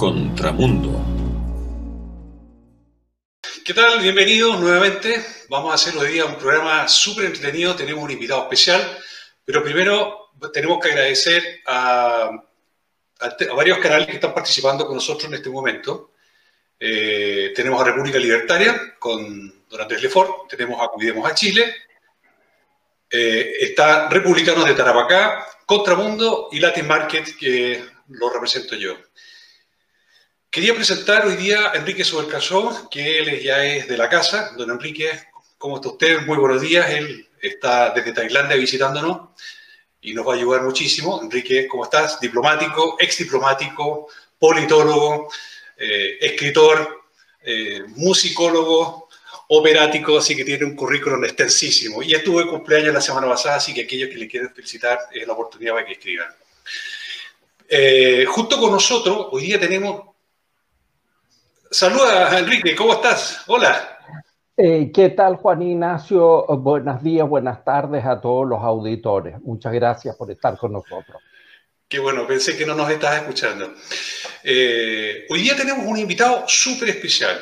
Contramundo. ¿Qué tal? Bienvenidos nuevamente. Vamos a hacer hoy día un programa súper entretenido. Tenemos un invitado especial, pero primero tenemos que agradecer a, varios canales que están participando con nosotros en este momento. Eh, tenemos a República Libertaria con Don Andrés Lefort, tenemos a Cuidemos a Chile, eh, está Republicanos de Tarapacá, Contramundo y Latin Market, que lo represento yo. Quería presentar hoy día a Enrique Sobercasó, que él ya es de la casa. Don Enrique, ¿cómo está usted? Muy buenos días. Él está desde Tailandia visitándonos y nos va a ayudar muchísimo. Enrique, ¿cómo estás? Diplomático, ex diplomático, politólogo, eh, escritor, eh, musicólogo, operático, así que tiene un currículum extensísimo. Y estuvo de cumpleaños la semana pasada, así que aquellos que le quieren felicitar es la oportunidad para que escriban. Eh, junto con nosotros, hoy día tenemos... Saluda, Enrique, ¿cómo estás? Hola. Eh, ¿Qué tal, Juan Ignacio? Buenos días, buenas tardes a todos los auditores. Muchas gracias por estar con nosotros. Qué bueno, pensé que no nos estabas escuchando. Eh, hoy día tenemos un invitado súper especial.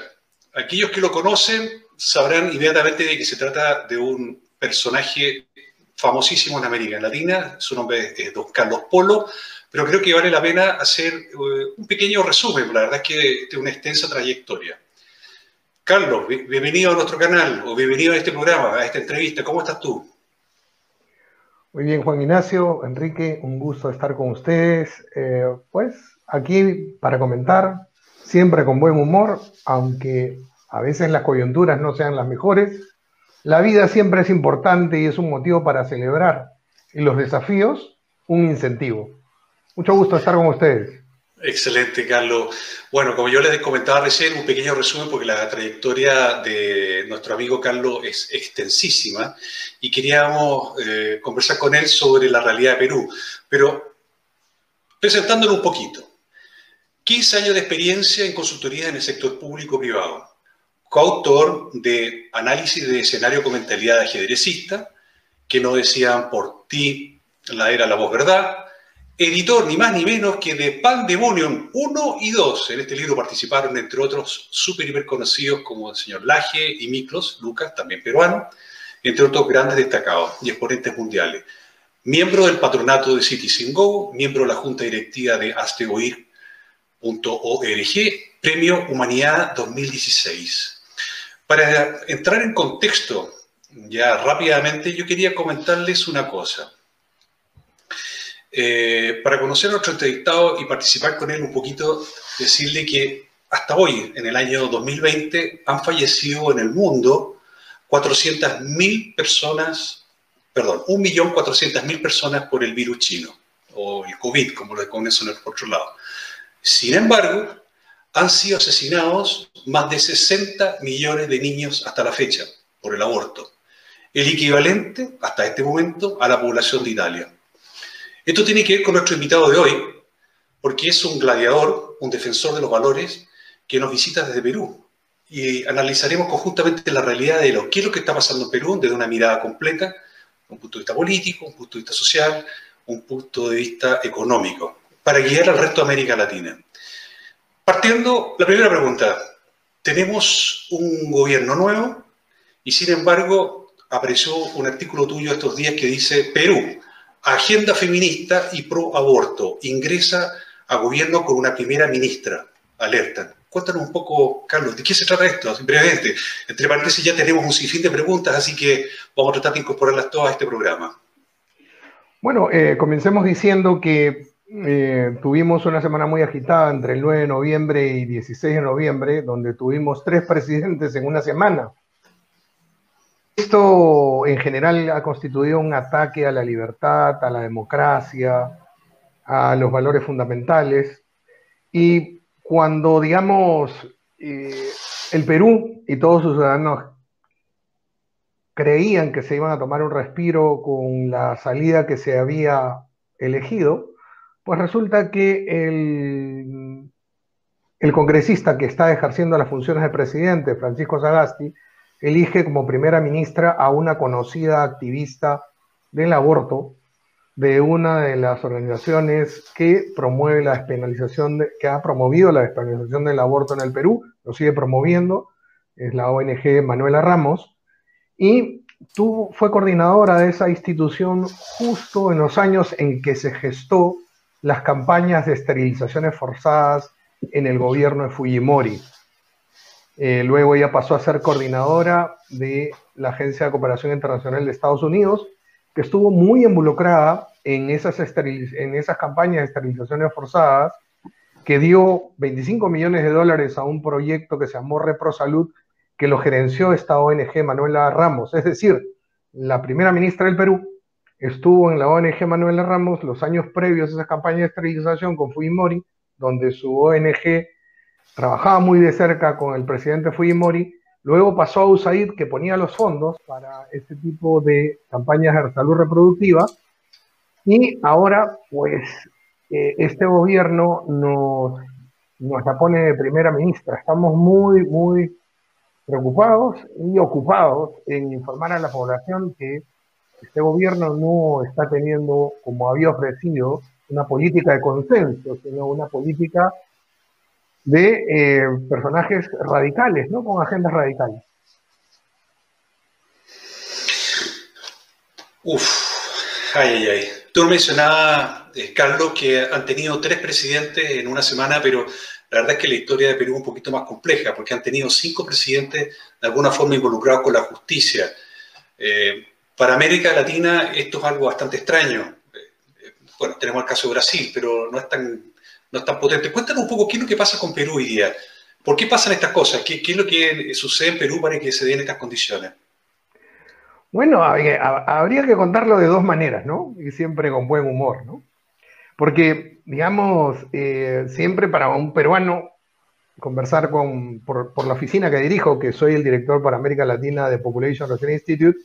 Aquellos que lo conocen sabrán inmediatamente de que se trata de un personaje famosísimo en América Latina. Su nombre es Don Carlos Polo, pero creo que vale la pena hacer eh, un pequeño resumen. La verdad es que tiene una extensa trayectoria. Carlos, bienvenido a nuestro canal o bienvenido a este programa, a esta entrevista. ¿Cómo estás tú? Muy bien, Juan Ignacio, Enrique, un gusto estar con ustedes. Eh, pues aquí para comentar, siempre con buen humor, aunque a veces las coyunturas no sean las mejores. La vida siempre es importante y es un motivo para celebrar. Y los desafíos, un incentivo. Mucho gusto estar con ustedes. Excelente, Carlos. Bueno, como yo les comentaba recién, un pequeño resumen porque la trayectoria de nuestro amigo Carlos es extensísima y queríamos eh, conversar con él sobre la realidad de Perú. Pero presentándolo un poquito. 15 años de experiencia en consultoría en el sector público-privado coautor de Análisis de escenario con mentalidad ajedrecista, que no decían por ti la era la voz verdad, editor ni más ni menos que de Pandemonium 1 y 2. En este libro participaron, entre otros, súper hiper conocidos como el señor Laje y Miklos, Lucas, también peruano, entre otros grandes destacados y exponentes mundiales. Miembro del patronato de Citizen Go, miembro de la junta directiva de asteoir.org, Premio Humanidad 2016. Para entrar en contexto ya rápidamente, yo quería comentarles una cosa. Eh, para conocer a nuestro entrevistado y participar con él un poquito, decirle que hasta hoy, en el año 2020, han fallecido en el mundo 400.000 personas, perdón, 1.400.000 personas por el virus chino, o el COVID, como lo conocen en el otro lado. Sin embargo, han sido asesinados más de 60 millones de niños hasta la fecha por el aborto, el equivalente hasta este momento a la población de Italia. Esto tiene que ver con nuestro invitado de hoy, porque es un gladiador, un defensor de los valores que nos visita desde Perú. Y analizaremos conjuntamente la realidad de lo que es lo que está pasando en Perú desde una mirada completa, un punto de vista político, un punto de vista social, un punto de vista económico, para guiar al resto de América Latina. Partiendo, la primera pregunta. Tenemos un gobierno nuevo y sin embargo apareció un artículo tuyo estos días que dice Perú, agenda feminista y pro aborto, ingresa a gobierno con una primera ministra. Alerta. Cuéntanos un poco, Carlos, ¿de qué se trata esto? Brevemente. Entre paréntesis ya tenemos un sinfín de preguntas, así que vamos a tratar de incorporarlas todas a este programa. Bueno, eh, comencemos diciendo que eh, tuvimos una semana muy agitada entre el 9 de noviembre y 16 de noviembre, donde tuvimos tres presidentes en una semana. Esto en general ha constituido un ataque a la libertad, a la democracia, a los valores fundamentales. Y cuando, digamos, eh, el Perú y todos sus ciudadanos creían que se iban a tomar un respiro con la salida que se había elegido, pues resulta que el, el congresista que está ejerciendo las funciones de presidente, Francisco Sagasti, elige como primera ministra a una conocida activista del aborto, de una de las organizaciones que promueve la despenalización, que ha promovido la despenalización del aborto en el Perú, lo sigue promoviendo, es la ONG Manuela Ramos, y tú fue coordinadora de esa institución justo en los años en que se gestó las campañas de esterilizaciones forzadas en el gobierno de Fujimori. Eh, luego ella pasó a ser coordinadora de la Agencia de Cooperación Internacional de Estados Unidos, que estuvo muy involucrada en esas, en esas campañas de esterilizaciones forzadas, que dio 25 millones de dólares a un proyecto que se llamó ReproSalud, que lo gerenció esta ONG Manuela Ramos. Es decir, la primera ministra del Perú estuvo en la ONG Manuela Ramos los años previos a esa campaña de esterilización con Fujimori, donde su ONG trabajaba muy de cerca con el presidente Fujimori, luego pasó a USAID que ponía los fondos para este tipo de campañas de salud reproductiva y ahora pues eh, este gobierno nos, nos la pone de primera ministra. Estamos muy, muy preocupados y ocupados en informar a la población que este gobierno no está teniendo, como había ofrecido, una política de consenso, sino una política de eh, personajes radicales, ¿no? Con agendas radicales. Uf, ay, ay, ay. Tú mencionabas, eh, Carlos, que han tenido tres presidentes en una semana, pero la verdad es que la historia de Perú es un poquito más compleja, porque han tenido cinco presidentes de alguna forma involucrados con la justicia. Eh, para América Latina esto es algo bastante extraño. Bueno, tenemos el caso de Brasil, pero no es tan, no es tan potente. Cuéntanos un poco qué es lo que pasa con Perú hoy día. ¿Por qué pasan estas cosas? ¿Qué, es lo que sucede en Perú para que se den estas condiciones? Bueno, habría que contarlo de dos maneras, ¿no? Y siempre con buen humor, ¿no? Porque, digamos, eh, siempre para un peruano conversar con, por, por, la oficina que dirijo, que soy el director para América Latina de Population Research Institute,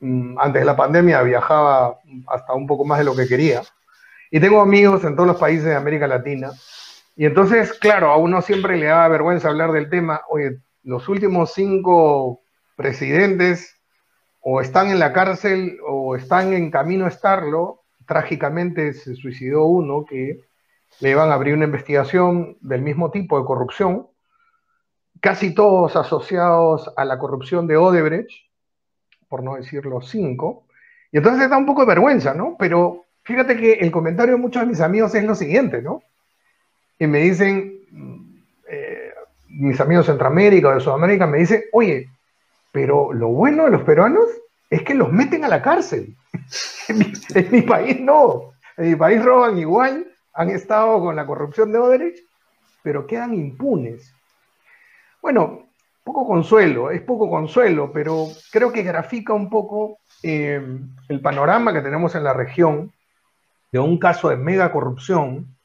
Mm, antes de la pandemia viajaba hasta un poco más de lo que quería. Y tengo amigos en todos los países de América Latina. Y entonces, claro, a uno siempre le da vergüenza hablar del tema. Oye, los últimos cinco presidentes o están en la cárcel o están en camino a estarlo. Trágicamente se suicidó uno que le iban a abrir una investigación del mismo tipo de corrupción, casi todos asociados a la corrupción de Odebrecht por no decir los cinco. Y entonces da un poco de vergüenza, ¿no? Pero fíjate que el comentario de muchos de mis amigos es lo siguiente, ¿no? Y me dicen, eh, mis amigos de Centroamérica o de Sudamérica me dicen, oye, pero lo bueno de los peruanos es que los meten a la cárcel. en, mi, país no. En mi país roban igual, han estado con la corrupción de Odebrecht, pero quedan impunes. Bueno, poco consuelo, es poco consuelo, pero creo que grafica un poco eh, el panorama que tenemos en la región de un caso de mega corrupción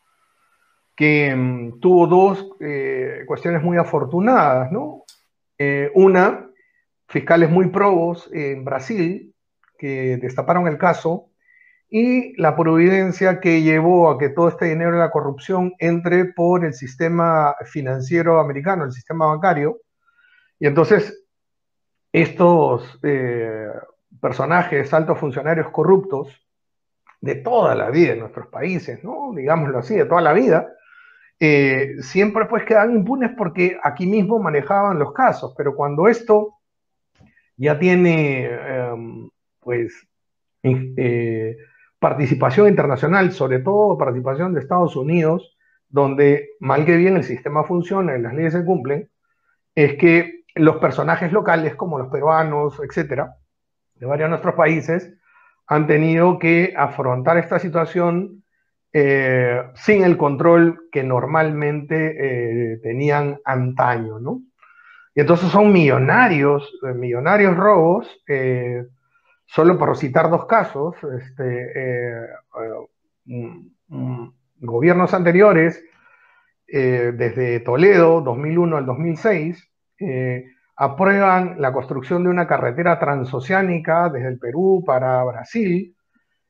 que mm, tuvo dos eh, cuestiones muy afortunadas, ¿no? Eh, una, fiscales muy probos en Brasil que destaparon el caso y la providencia que llevó a que todo este dinero de la corrupción entre por el sistema financiero americano, el sistema bancario, y entonces, estos eh, personajes, altos funcionarios corruptos, de toda la vida en nuestros países, ¿no? digámoslo así, de toda la vida, eh, siempre pues quedan impunes porque aquí mismo manejaban los casos, pero cuando esto ya tiene em, pues eh, participación internacional, sobre todo participación de Estados Unidos, donde mal que bien el sistema funciona y las leyes se cumplen, es que los personajes locales, como los peruanos, etcétera, de varios de nuestros países, han tenido que afrontar esta situación eh, sin el control que normalmente eh, tenían antaño, ¿no? Y entonces son millonarios, eh, millonarios robos, solo por citar dos casos, este, gobiernos anteriores, desde Toledo, 2001 al 2006, eh, aprueban la construcción de una carretera transoceánica desde el Perú para Brasil,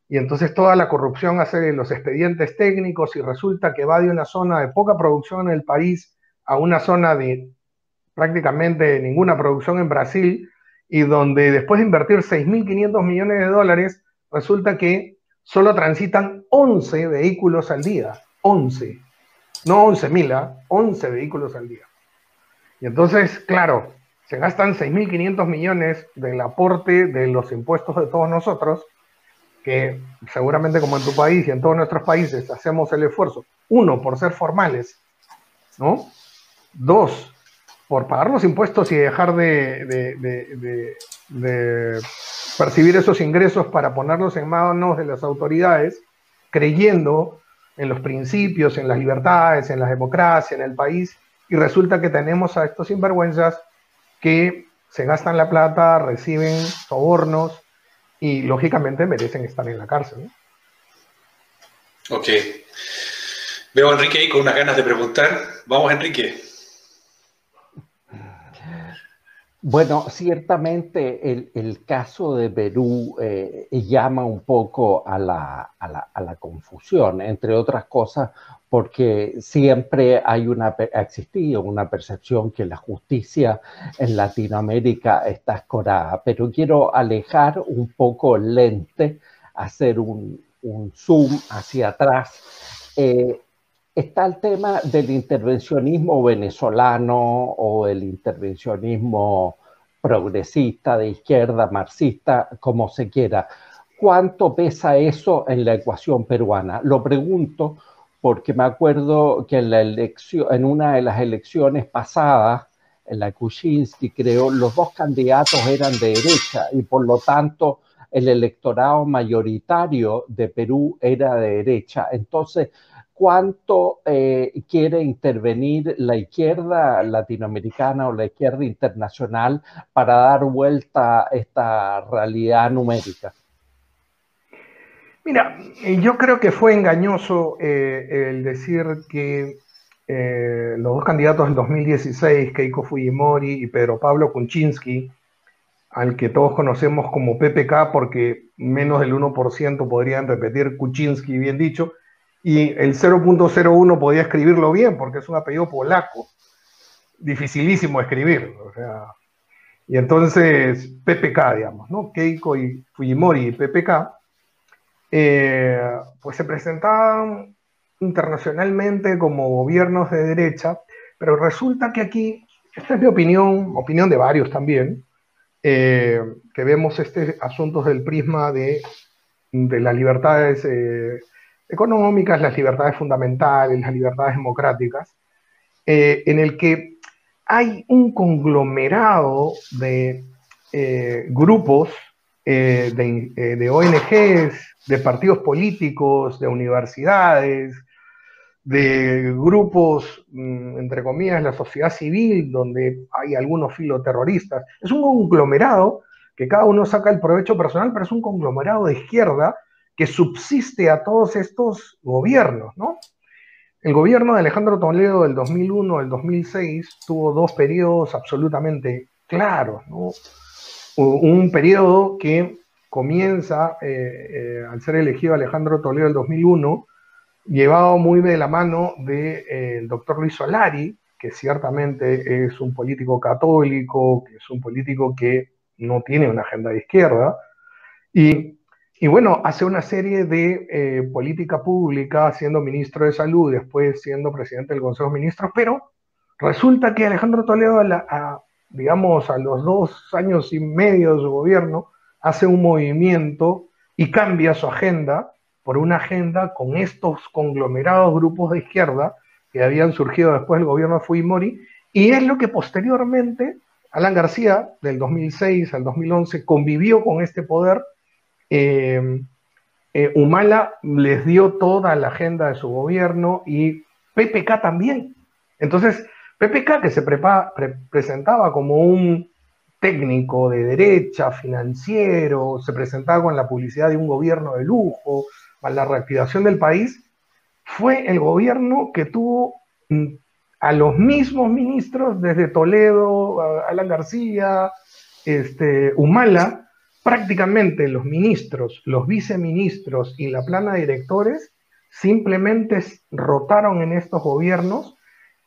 y entonces toda la corrupción hace los expedientes técnicos y resulta que va de una zona de poca producción en el país a una zona de prácticamente ninguna producción en Brasil, y donde después de invertir 6.500 millones de dólares, resulta que solo transitan 11 vehículos al día. 11. No 11 mil, 11 vehículos al día. Y entonces, claro, se gastan 6.500 millones del aporte de los impuestos de todos nosotros, que seguramente como en tu país y en todos nuestros países hacemos el esfuerzo, uno, por ser formales, ¿no? Dos, por pagar los impuestos y dejar de, percibir esos ingresos para ponerlos en manos de las autoridades, creyendo en los principios, en las libertades, en la democracia, en el país, y resulta que tenemos a estos sinvergüenzas que se gastan la plata, reciben sobornos y lógicamente merecen estar en la cárcel. Ok. Veo a Enrique ahí con unas ganas de preguntar. Vamos, Enrique. Bueno, ciertamente el, caso de Perú eh, llama un poco a la, a, la, confusión, entre otras cosas, porque siempre hay una, ha existido una percepción que la justicia en Latinoamérica está escorada, pero quiero alejar un poco el lente, hacer un, zoom hacia atrás. Eh, está el tema del intervencionismo venezolano o el intervencionismo progresista, de izquierda, marxista, como se quiera. ¿Cuánto pesa eso en la ecuación peruana? Lo pregunto porque me acuerdo que en, la elección, en una de las elecciones pasadas, en la Kuczynski creo, los dos candidatos eran de derecha y por lo tanto el electorado mayoritario de Perú era de derecha. Entonces, cuánto eh, quiere intervenir la izquierda latinoamericana o la izquierda internacional para dar vuelta a esta realidad numérica. Mira, yo creo que fue engañoso eh, el decir que eh, los dos candidatos del 2016, Keiko Fujimori y Pedro Pablo Kuczynski, al que todos conocemos como PPK porque menos del 1% podrían repetir Kuczynski, bien dicho, y el 0.01 podía escribirlo bien porque es un apellido polaco, dificilísimo escribir. O sea, y entonces PPK, digamos, ¿no? Keiko y Fujimori y PPK, eh, pues se presentaban internacionalmente como gobiernos de derecha, pero resulta que aquí, esta es mi opinión, opinión de varios también, eh, que vemos este asuntos del prisma de, las libertades eh, económicas, las libertades fundamentales, las libertades democráticas, en el que hay un conglomerado de grupos, eh, de, de, ONGs, de partidos políticos, de universidades, de grupos, mm, entre comillas, la sociedad civil, donde hay algunos filoterroristas. Es un conglomerado que cada uno saca el provecho personal, pero es un conglomerado de izquierda que subsiste a todos estos gobiernos, ¿no? El gobierno de Alejandro Toledo del 2001 al 2006 tuvo dos periodos absolutamente claros, ¿no? Un periodo que comienza eh, eh, al ser elegido Alejandro Toledo del 2001, llevado muy de la mano del de, eh, doctor Luis Solari, que ciertamente es un político católico, que es un político que no tiene una agenda de izquierda, y y bueno, hace una serie de política pública, siendo ministro de Salud, después siendo presidente del Consejo de Ministros, pero resulta que Alejandro Toledo, digamos, a los dos años y medio de su gobierno, hace un movimiento y cambia su agenda por una agenda con estos conglomerados grupos de izquierda que habían surgido después del gobierno de Fujimori, y es lo que posteriormente Alan García, del 2006 al 2011, convivió con este poder eh, eh, Humala les dio toda la agenda de su gobierno y PPK también. Entonces, PPK, que se presentaba como un técnico de derecha, financiero, se presentaba con la publicidad de un gobierno de lujo, para la reactivación del país, fue el gobierno que tuvo mm, a los mismos ministros desde Toledo, Alan García, este, Humala, prácticamente los ministros, los viceministros y la plana de directores simplemente rotaron en estos gobiernos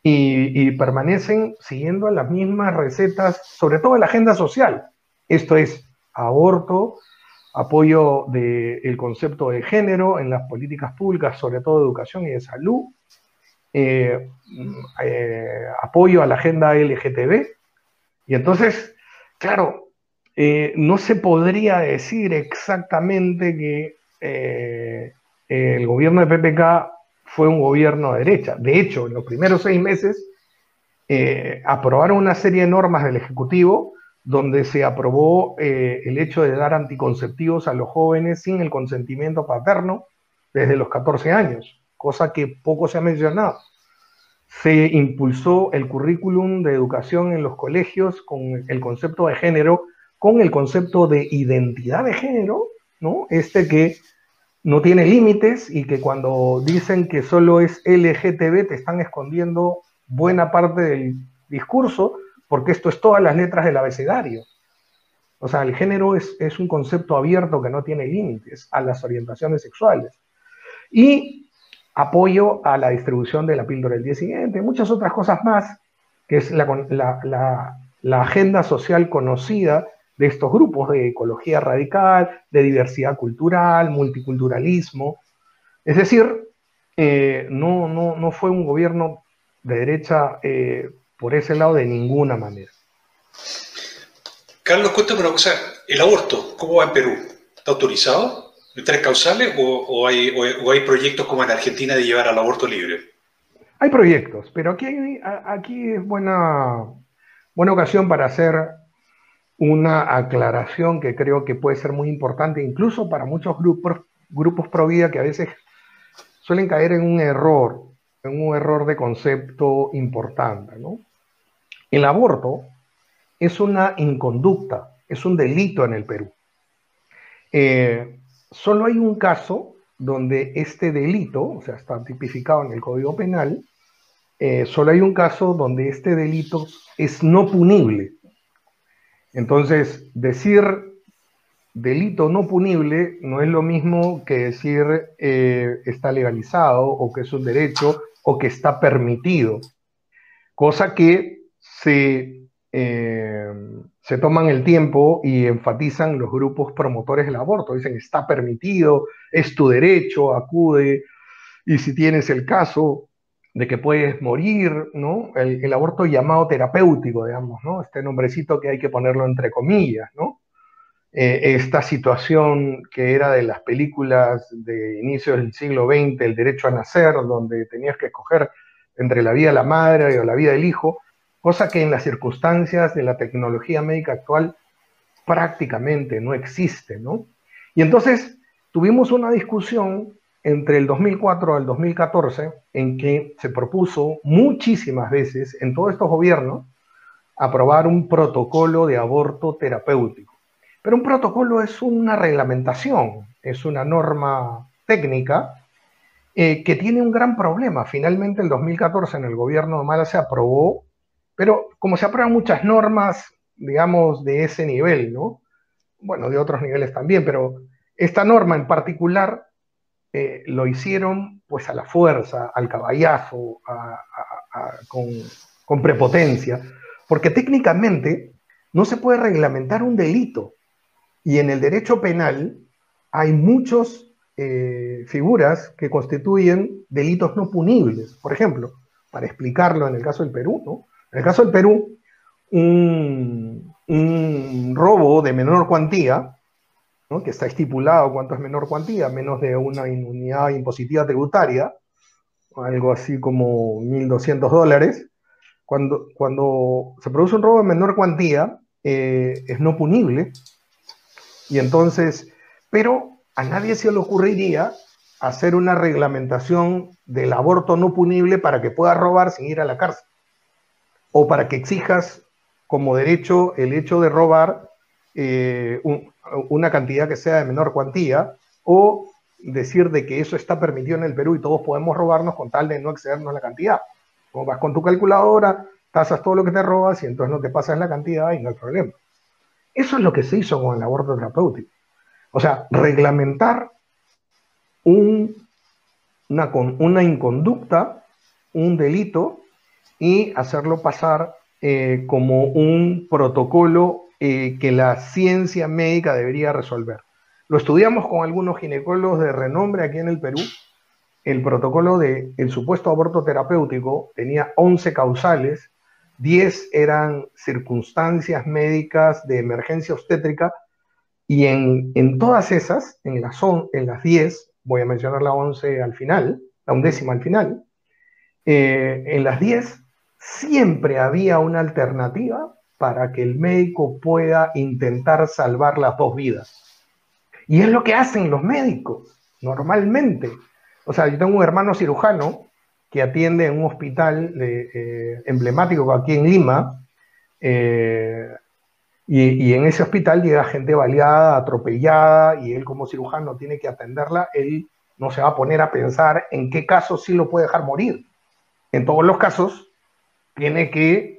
y, permanecen siguiendo las mismas recetas, sobre todo en la agenda social. Esto es aborto, apoyo del concepto de género en las políticas públicas, sobre todo de educación y de salud, eh, eh, apoyo a la agenda LGTB. Y entonces, claro, eh, no se podría decir exactamente que el gobierno de PPK fue un gobierno de derecha. De hecho, en los primeros seis meses aprobaron una serie de normas del Ejecutivo donde se aprobó el hecho de dar anticonceptivos a los jóvenes sin el consentimiento paterno desde los 14 años, cosa que poco se ha mencionado se impulsó el currículum de educación en los colegios con el concepto de género, con el concepto de identidad de género, ¿no? Este que no tiene límites y que cuando dicen que solo es LGTB te están escondiendo buena parte del discurso, porque esto es todas las letras del abecedario. O sea, el género es, es un concepto abierto que no tiene límites a las orientaciones sexuales. Y apoyo a la distribución de la píldora del día siguiente, muchas otras cosas más, que es la, agenda social conocida de estos grupos de ecología radical, de diversidad cultural, multiculturalismo. Es decir, eh, no, no, fue un gobierno de derecha eh, por ese lado de ninguna manera. Carlos, cuéntame una cosa, el aborto, ¿cómo va en Perú? ¿Está autorizado? tres causales o, hay, hay, proyectos como en Argentina de llevar al aborto libre? Hay proyectos, pero aquí, aquí es buena, buena ocasión para hacer una aclaración que creo que puede ser muy importante, incluso para muchos grupos, grupos pro vida que a veces suelen caer en un error, en un error de concepto importante. ¿no? El aborto es una inconducta, es un delito en el Perú. Eh, solo hay un caso donde este delito, o sea, está tipificado en el Código Penal, eh, solo hay un caso donde este delito es no punible. Entonces, decir delito no punible no es lo mismo que decir eh, está legalizado o que es un derecho o que está permitido, cosa que se eh, se toman el tiempo y enfatizan los grupos promotores del aborto. Dicen, está permitido, es tu derecho, acude, y si tienes el caso de que puedes morir, ¿no? El, aborto llamado terapéutico, digamos, ¿no? Este nombrecito que hay que ponerlo entre comillas, ¿no? Eh, esta situación que era de las películas de inicios del siglo XX, el derecho a nacer, donde tenías que escoger entre la vida de la madre o la vida del hijo, cosa que en las circunstancias de la tecnología médica actual prácticamente no existe, ¿no? Y entonces tuvimos una discusión entre el 2004 al 2014 en que se propuso muchísimas veces en todos estos gobiernos aprobar un protocolo de aborto terapéutico. Pero un protocolo es una reglamentación, es una norma técnica eh, que tiene un gran problema. Finalmente, en 2014, en el gobierno de Mala se aprobó pero como se aprueban muchas normas, digamos, de ese nivel, ¿no? Bueno, de otros niveles también, pero esta norma en particular eh, lo hicieron pues a la fuerza, al caballazo, con, prepotencia, porque técnicamente no se puede reglamentar un delito. Y en el derecho penal hay muchas eh, figuras que constituyen delitos no punibles. Por ejemplo, para explicarlo en el caso del Perú, ¿no? En el caso del Perú, un, robo de menor cuantía, que está estipulado cuánto es menor cuantía, menos de una unidad impositiva tributaria, algo así como 1.200 dólares, cuando, cuando se produce un robo de menor cuantía, eh, es no punible. Y entonces, pero a nadie se le ocurriría hacer una reglamentación del aborto no punible para que pueda robar sin ir a la cárcel o para que exijas como derecho el hecho de robar eh, una cantidad que sea de menor cuantía, o decir de que eso está permitido en el Perú y todos podemos robarnos con tal de no excedernos la cantidad. O vas con tu calculadora, tasas todo lo que te robas y entonces no te pasas la cantidad y no hay problema. Eso es lo que se hizo con el aborto terapéutico. O sea, reglamentar un, una, una inconducta, un delito, y hacerlo pasar eh, como un protocolo eh, que la ciencia médica debería resolver. lo estudiamos con algunos ginecólogos de renombre aquí en el Perú. El protocolo del el supuesto aborto terapéutico tenía 11 causales, 10 eran circunstancias médicas de emergencia obstétrica y en, en todas esas, en las, en las 10, voy a mencionar la 11 al final, la undécima al final, eh, en las 10 siempre había una alternativa para que el médico pueda intentar salvar las dos vidas. Y es lo que hacen los médicos, normalmente. O sea, yo tengo un hermano cirujano que atiende en un hospital eh, emblemático aquí en Lima, eh, y, en ese hospital llega gente baleada, atropellada, y él como cirujano tiene que atenderla, él no se va a poner a pensar en qué caso sí lo puede dejar morir. En todos los casos, tiene que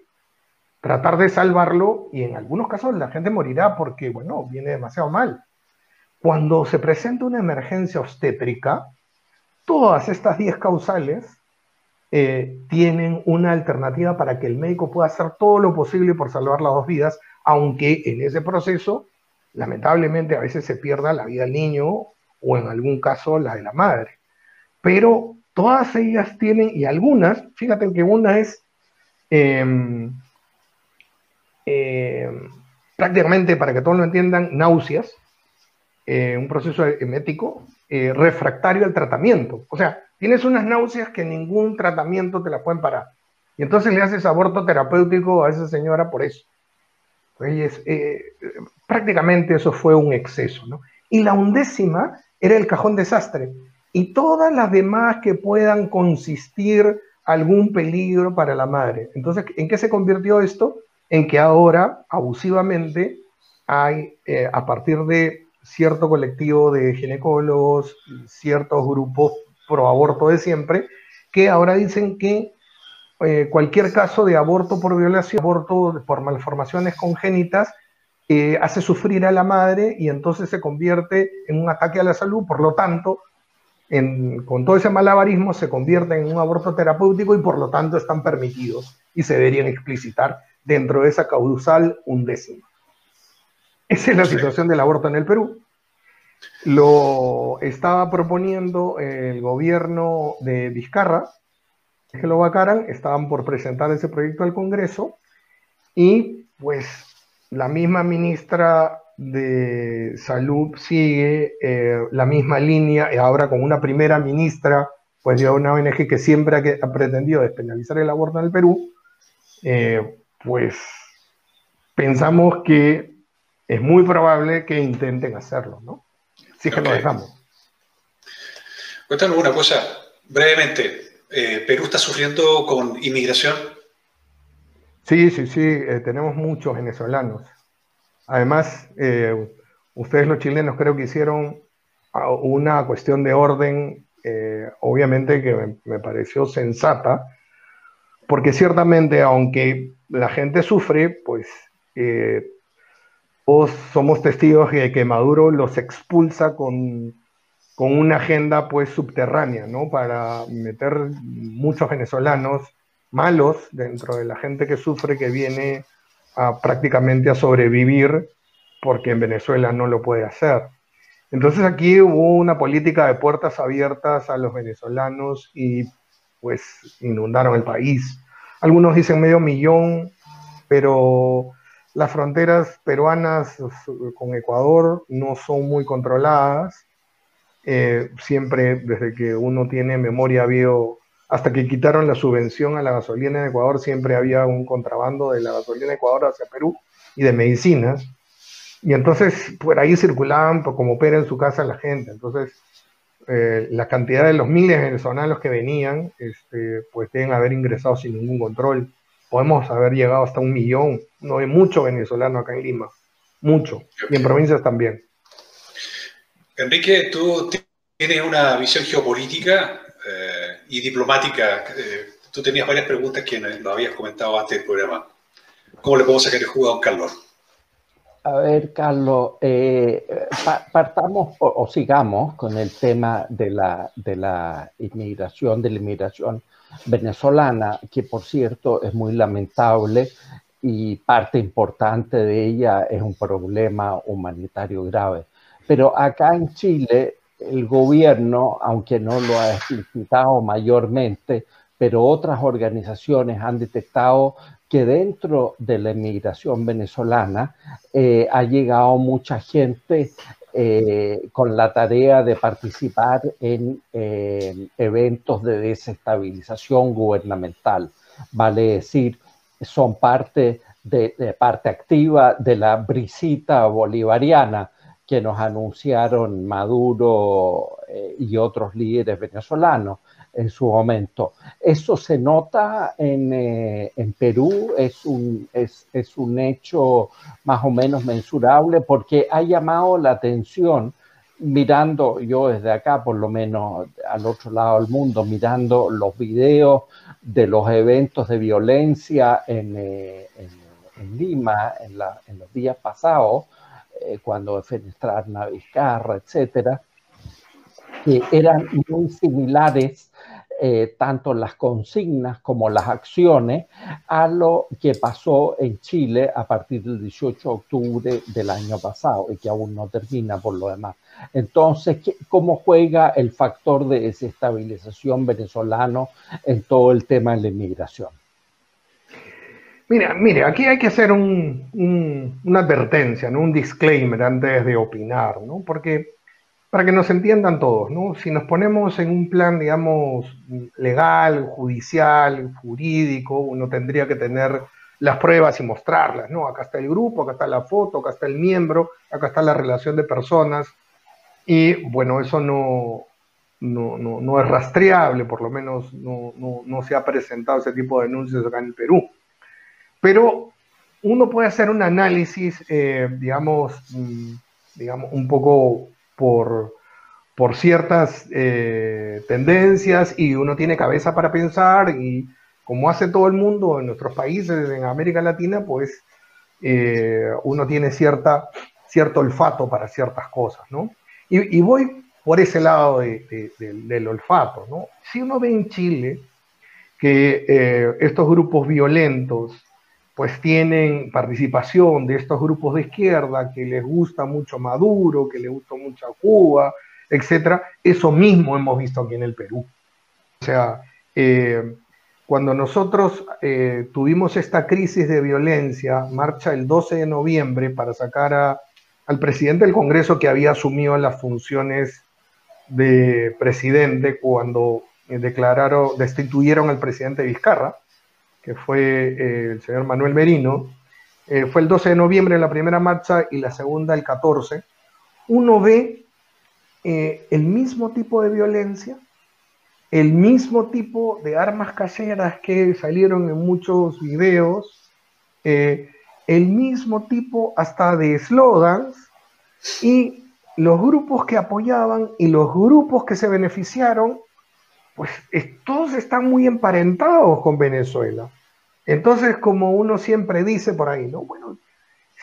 tratar de salvarlo y en algunos casos la gente morirá porque, bueno, viene demasiado mal. Cuando se presenta una emergencia obstétrica, todas estas 10 causales eh, tienen una alternativa para que el médico pueda hacer todo lo posible por salvar las dos vidas, aunque en ese proceso, lamentablemente, a veces se pierda la vida del niño o en algún caso la de la madre. Pero todas ellas tienen, y algunas, fíjate que una es em, em, prácticamente, para que todos lo entiendan, náuseas, eh, un proceso emético eh, refractario al tratamiento. O sea, tienes unas náuseas que ningún tratamiento te la pueden parar. Y entonces le haces aborto terapéutico a esa señora por eso. Eh, prácticamente eso fue un exceso. ¿no? Y la undécima era el cajón desastre. Y todas las demás que puedan consistir algún peligro para la madre. Entonces, ¿en qué se convirtió esto? En que ahora, abusivamente, hay, a partir de cierto colectivo de ginecólogos, ciertos grupos pro aborto de siempre, que ahora dicen que eh, cualquier caso de aborto por violación, aborto por malformaciones congénitas, eh, hace sufrir a la madre y entonces se convierte en un ataque a la salud, por lo tanto, con todo ese malabarismo se convierte en un aborto terapéutico y por lo tanto están permitidos y se deberían explicitar dentro de esa causal undécima. Esa es la situación del aborto en el Perú. Lo estaba proponiendo el gobierno de Vizcarra, que lo vacaran, estaban por presentar ese proyecto al Congreso y pues la misma ministra de Salud sigue eh, la misma línea, y ahora con una primera ministra, pues de una ONG que siempre ha, pretendido despenalizar el aborto en el Perú, eh, pues pensamos que es muy probable que intenten hacerlo, ¿no? Si es que lo dejamos. Cuéntanos una cosa, brevemente. Eh, ¿Perú está sufriendo con inmigración? Sí, sí, sí, eh, tenemos muchos venezolanos. Además, eh, ustedes los chilenos creo que hicieron ah, una cuestión de orden, obviamente que me, me, pareció sensata, porque ciertamente aunque la gente sufre, pues somos testigos de que Maduro los expulsa con, con una agenda pues subterránea, ¿no? Para meter muchos venezolanos malos dentro de la gente que sufre, que viene prácticamente a sobrevivir porque en Venezuela no lo puede hacer. Entonces aquí hubo una política de puertas abiertas a los venezolanos y pues inundaron el país. Algunos dicen medio millón, pero las fronteras peruanas con Ecuador no son muy controladas. Eh, siempre, desde que uno tiene memoria, vio, hasta que quitaron la subvención a la gasolina en Ecuador, siempre había un contrabando de la gasolina de Ecuador hacia Perú y de medicinas. Y entonces por ahí circulaban como pera en su casa la gente. Entonces, eh, la cantidad de los miles de venezolanos que venían, este, pues deben haber ingresado sin ningún control podemos haber llegado hasta un millón. No hay mucho venezolano acá en Lima, mucho, y en provincias también. Enrique, tú tienes una visión geopolítica eh, y diplomática. Eh, tú tenías varias preguntas que nos habías comentado antes del programa. ¿Cómo le podemos sacar el jugo a don Carlos? A ver, Carlos, eh, partamos o, sigamos con el tema de la, de la inmigración, de la inmigración venezolana, que por cierto es muy lamentable y parte importante de ella es un problema humanitario grave. Pero acá en Chile, el gobierno, aunque no lo ha explicitado mayormente, pero otras organizaciones han detectado que dentro de la inmigración venezolana eh, ha llegado mucha gente eh, con la tarea de participar en eh, eventos de desestabilización gubernamental. Vale decir, son parte de, parte activa de la brisita bolivariana que nos anunciaron Maduro y otros líderes venezolanos en su momento. Eso se nota en, eh, Perú, es un, es, un hecho más o menos mensurable porque ha llamado la atención mirando, yo desde acá por lo menos al otro lado del mundo, mirando los videos de los eventos de violencia en, eh, Lima en, los días pasados, eh, cuando fenestraron a Vizcarra, etcétera, que eran muy similares eh, tanto las consignas como las acciones a lo que pasó en Chile a partir del 18 de octubre del año pasado y que aún no termina por lo demás. Entonces, ¿cómo juega el factor de desestabilización venezolano en todo el tema de la inmigración? Mira, mire, aquí hay que hacer una advertencia, ¿no? un disclaimer antes de opinar, ¿no? porque para que nos entiendan todos, ¿no? Si nos ponemos en un plan, digamos, legal, judicial, jurídico, uno tendría que tener las pruebas y mostrarlas, ¿no? Acá está el grupo, acá está la foto, acá está el miembro, acá está la relación de personas. Y bueno, eso no, no, no, es rastreable, por lo menos no, no, se ha presentado ese tipo de denuncias acá en el Perú. Pero uno puede hacer un análisis, eh, digamos, mm, digamos, un poco por, por ciertas eh, tendencias y uno tiene cabeza para pensar y como hace todo el mundo en nuestros países, en América Latina, pues eh, uno tiene cierta, cierto olfato para ciertas cosas, ¿no? Y, voy por ese lado del olfato, ¿no? Si uno ve en Chile que eh, estos grupos violentos pues tienen participación de estos grupos de izquierda que les gusta mucho Maduro, que les gusta mucho Cuba, etcétera. Eso mismo hemos visto aquí en el Perú. O sea, eh, cuando nosotros eh, tuvimos esta crisis de violencia, marcha el 12 de noviembre para sacar al presidente del Congreso que había asumido las funciones de presidente cuando declararon, destituyeron al presidente Vizcarra que fue eh, el señor Manuel Merino, eh, fue el 12 de noviembre la primera marcha y la segunda el 14, uno ve eh, el mismo tipo de violencia, el mismo tipo de armas caseras que salieron en muchos videos, el mismo tipo hasta de slogans y los grupos que apoyaban y los grupos que se beneficiaron, pues todos están muy emparentados con Venezuela. Entonces, como uno siempre dice por ahí, ¿no? Bueno,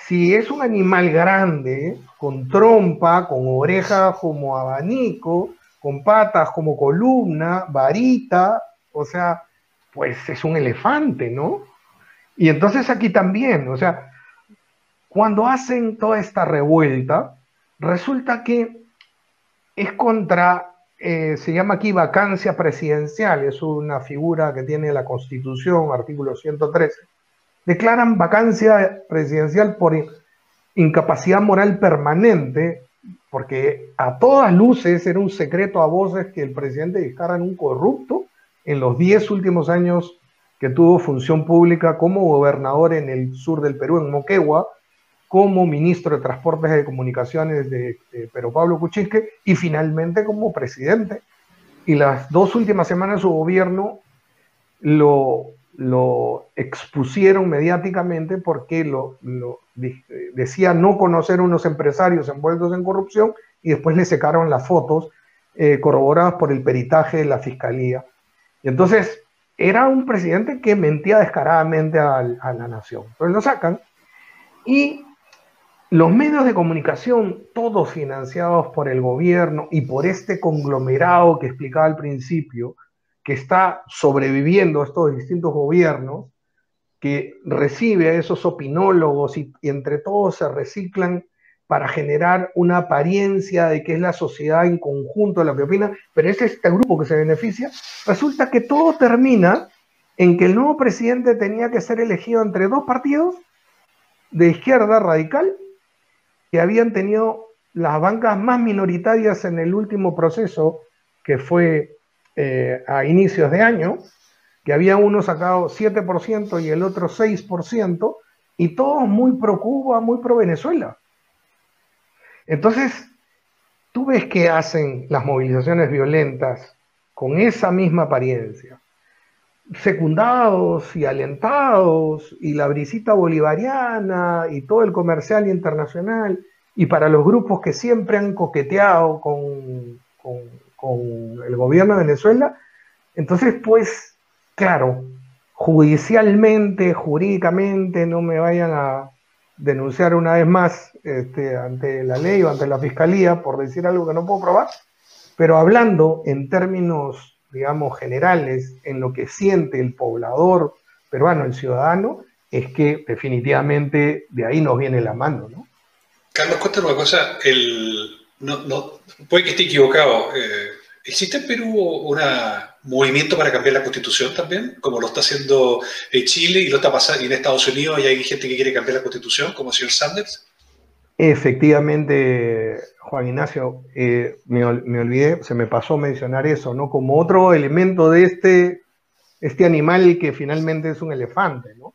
si es un animal grande, con trompa, con orejas como abanico, con patas como columna, varita, o sea, pues es un elefante, ¿no? Y entonces aquí también, o sea, cuando hacen toda esta revuelta, resulta que es contra eh, se llama aquí vacancia presidencial, es una figura que tiene la Constitución, artículo 113. Declaran vacancia presidencial por incapacidad moral permanente, porque a todas luces era un secreto a voces que el presidente Vizcarra era un corrupto en los 10 últimos años que tuvo función pública como gobernador en el sur del Perú, en Moquegua, como ministro de Transportes y Comunicaciones de, Pero Pablo Kuczynski y finalmente como presidente. Y las dos últimas semanas su gobierno lo, lo expusieron mediáticamente porque lo, decía no conocer unos empresarios envueltos en corrupción y después le secaron las fotos eh, corroboradas por el peritaje de la fiscalía. Entonces era un presidente que mentía descaradamente a, a la nación. Entonces lo sacan y los medios de comunicación, todos financiados por el gobierno y por este conglomerado que explicaba al principio, que está sobreviviendo a estos distintos gobiernos, que recibe a esos opinólogos y, entre todos se reciclan para generar una apariencia de que es la sociedad en conjunto la que opina, pero es este grupo que se beneficia, resulta que todo termina en que el nuevo presidente tenía que ser elegido entre dos partidos de izquierda radical que habían tenido las bancas más minoritarias en el último proceso, que fue eh, a inicios de año, que había uno sacado 7% y el otro 6%, y todos muy pro Cuba, muy pro Venezuela. Entonces, tú ves que hacen las movilizaciones violentas con esa misma apariencia, secundados y alentados, y la brisita bolivariana y todo el comercial internacional, y para los grupos que siempre han coqueteado con, con el gobierno de Venezuela, entonces, pues, claro, judicialmente, jurídicamente, no me vayan a denunciar una vez más este, ante la ley o ante la fiscalía por decir algo que no puedo probar, pero hablando en términos, digamos, generales, en lo que siente el poblador peruano, el ciudadano, es que definitivamente de ahí nos viene la mano, ¿no? Carlos, cuéntanos una cosa, el, no, no, puede que esté equivocado. Eh, ¿Existe en Perú un movimiento para cambiar la constitución también, como lo está haciendo en Chile y lo está pasando en Estados Unidos y hay gente que quiere cambiar la constitución, como el señor Sanders? Efectivamente, Juan Ignacio, eh, me, olvidé, se me pasó mencionar eso, ¿no? Como otro elemento de este, este animal que finalmente es un elefante, ¿no?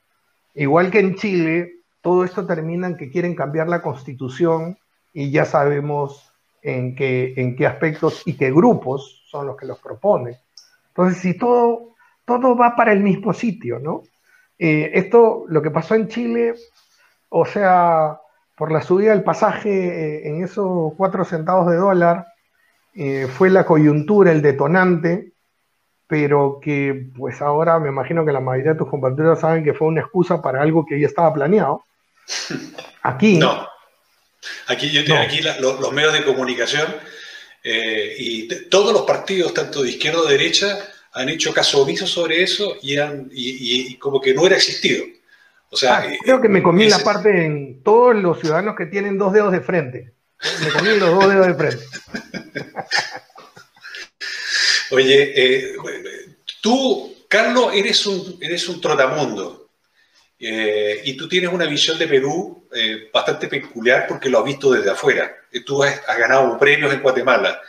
Igual que en Chile, todo esto termina en que quieren cambiar la constitución y ya sabemos en qué, en qué aspectos y qué grupos son los que los proponen. Entonces, si todo, todo va para el mismo sitio, ¿no? Eh, esto, lo que pasó en Chile, o sea, por la subida del pasaje eh, en esos cuatro centavos de dólar, eh, fue la coyuntura, el detonante, pero que pues ahora me imagino que la mayoría de tus compañeros saben que fue una excusa para algo que ya estaba planeado. Aquí, no. Aquí, yo, aquí los, medios de comunicación eh, y todos los partidos, tanto de izquierda o de derecha, han hecho caso omiso sobre eso y, han, y, como que no era existido. O sea, ah, creo que me comí la parte en todos los ciudadanos que tienen dos dedos de frente. Me comí los dos dedos de frente. Oye, eh, tú, Carlos, eres un, eres un trotamundo. Eh, y tú tienes una visión de Perú eh, bastante peculiar porque lo has visto desde afuera. Eh, tú has, ganado premios en Guatemala.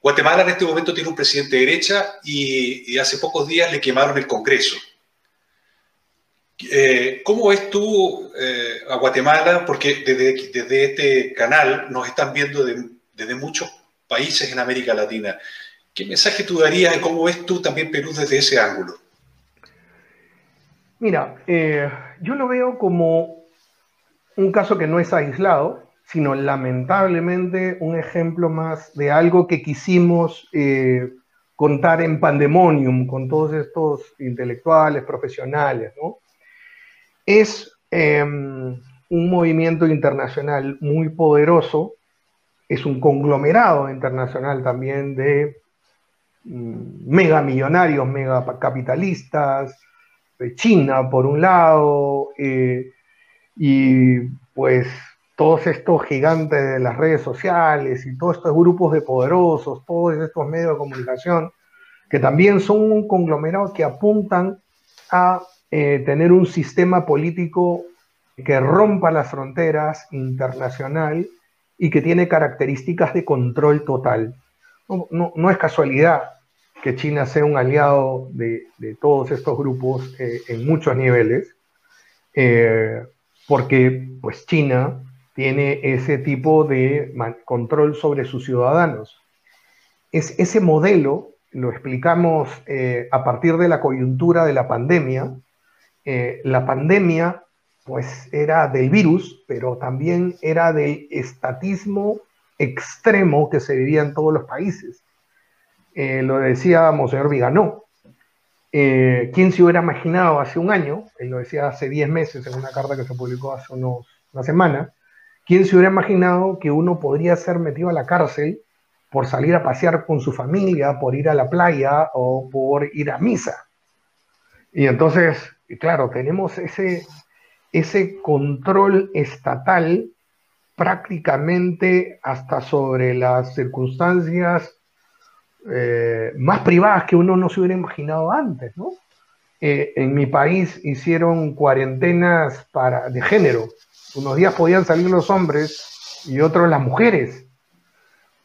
Guatemala en este momento tiene un presidente de derecha y, hace pocos días le quemaron el Congreso. ¿Cómo ves tú a Guatemala? Porque desde, este canal nos están viendo desde muchos países en América Latina. ¿Qué mensaje tú darías y cómo ves tú también Perú desde ese ángulo? Mira, eh, yo lo veo como un caso que no es aislado, sino lamentablemente un ejemplo más de algo que quisimos eh, contar en pandemonium con todos estos intelectuales, profesionales, ¿no? Es em, un movimiento internacional muy poderoso, es un conglomerado internacional también de mm, megamillonarios, megacapitalistas, de China, por un lado, eh, y pues todos estos gigantes de las redes sociales y todos estos grupos de poderosos, todos estos medios de comunicación, que también son un conglomerado que apuntan a eh, tener un sistema político que rompa las fronteras internacional y que tiene características de control total. No, no es casualidad que China sea un aliado de, todos estos grupos eh, en muchos niveles, eh, porque pues China tiene ese tipo de control sobre sus ciudadanos. Es, ese modelo lo explicamos a partir de la coyuntura de la pandemia. La pandemia pues era del virus, pero también era del estatismo extremo que se vivía en todos los países. Eh, lo decía Monseñor Viganó. Eh, ¿Quién se hubiera imaginado hace un año, él lo decía hace 10 meses en una carta que se publicó hace unos, una semana, ¿quién se hubiera imaginado que uno podría ser metido a la cárcel por salir a pasear con su familia, por ir a la playa o por ir a misa? Y entonces, claro, tenemos ese, ese control estatal prácticamente hasta sobre las circunstancias eh, más privadas que uno no se hubiera imaginado antes, ¿no? Eh, en mi país hicieron cuarentenas para, de género. Unos días podían salir los hombres y otros las mujeres.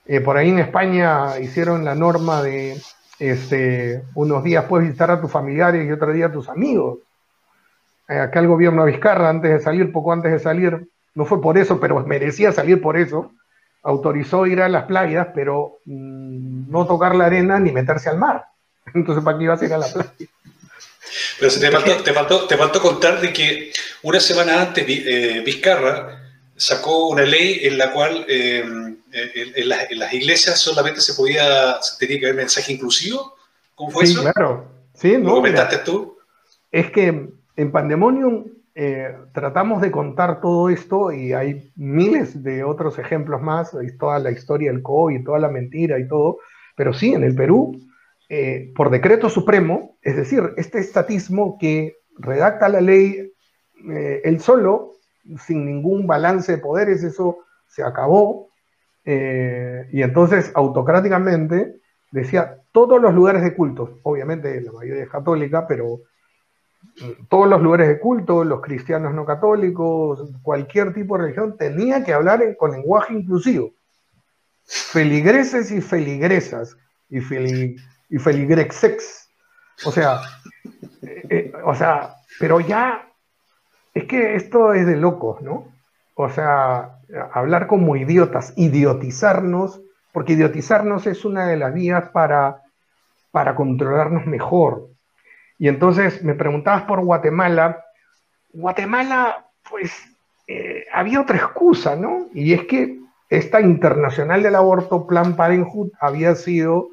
Eh, por ahí en España hicieron la norma de este, unos días puedes visitar a tus familiares y otro día a tus amigos. Acá el gobierno de Vizcarra, antes de salir, poco antes de salir, no fue por eso, pero merecía salir por eso, autorizó ir a las playas, pero mm, no tocar la arena ni meterse al mar. Entonces, ¿para qué ibas a ir a la playa? Pero te faltó, te faltó, contar de que una semana antes eh, Vizcarra sacó una ley en la cual eh, en, las, iglesias solamente se podía, se tenía que ver mensaje inclusivo. ¿Cómo fue sí, eso? Claro, sí, ¿Lo comentaste tú? Es que en Pandemonium eh, tratamos de contar todo esto y hay miles de otros ejemplos más, toda la historia del COVID, toda la mentira y todo, pero sí, en el Perú, eh, por decreto supremo, es decir, este estatismo que redacta la ley eh, él solo, sin ningún balance de poderes, eso se acabó, y entonces autocráticamente decía todos los lugares de cultos, obviamente la mayoría es católica, pero todos los lugares de culto, los cristianos no católicos, cualquier tipo de religión, tenía que hablar con lenguaje inclusivo. Feligreses y feligresas, y, y feligrexex. O sea, eh, eh, o sea, pero ya, es que esto es de locos, ¿no? O sea, hablar como idiotas, idiotizarnos, porque idiotizarnos es una de las vías para, para controlarnos mejor. Y entonces me preguntabas por Guatemala. Guatemala, pues eh, había otra excusa, ¿no? Y es que esta internacional del aborto, Plan Parenthood, había sido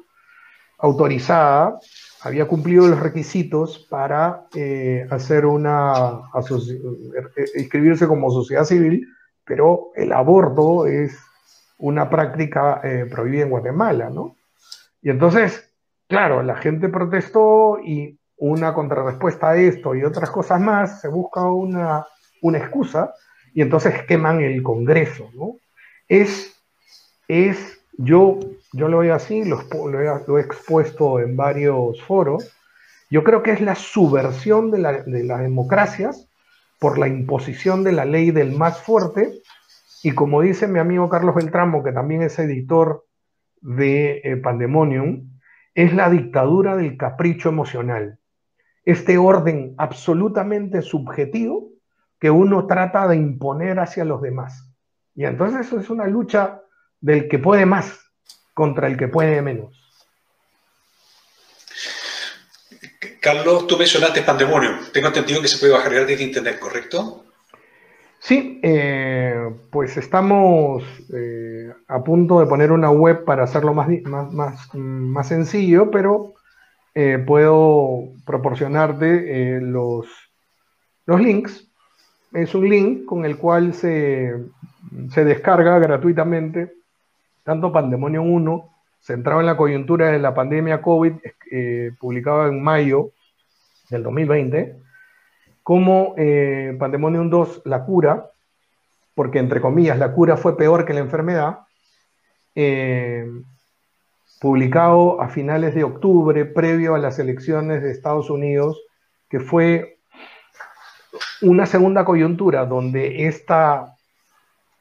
autorizada, había cumplido los requisitos para eh, hacer una eh, inscribirse como sociedad civil, pero el aborto es una práctica prohibida en Guatemala, ¿no? Y entonces, claro, la gente protestó y una contrarrespuesta a esto y otras cosas más, se busca una, una excusa y entonces queman el Congreso, ¿no? Es, es yo, yo lo veo así, lo, lo, he, expuesto en varios foros, yo creo que es la subversión de, la, de las democracias por la imposición de la ley del más fuerte y como dice mi amigo Carlos Beltramo, que también es editor de eh, Pandemonium, es la dictadura del capricho emocional este orden absolutamente subjetivo que uno trata de imponer hacia los demás. Y entonces eso es una lucha del que puede más contra el que puede menos. Carlos, tú mencionaste Pandemonio. Tengo entendido que se puede bajar desde Internet, ¿correcto? Sí, eh, pues estamos eh, a punto de poner una web para hacerlo más, más, más sencillo, pero eh, puedo proporcionarte eh, los, los links. Es un link con el cual se, se descarga gratuitamente tanto Pandemonium 1, centrado en la coyuntura de la pandemia COVID, eh, publicado en mayo del 2020, como Pandemonium 2, La cura, porque entre comillas la cura fue peor que la enfermedad, publicado a finales de octubre, previo a las elecciones de Estados Unidos, que fue una segunda coyuntura donde esta,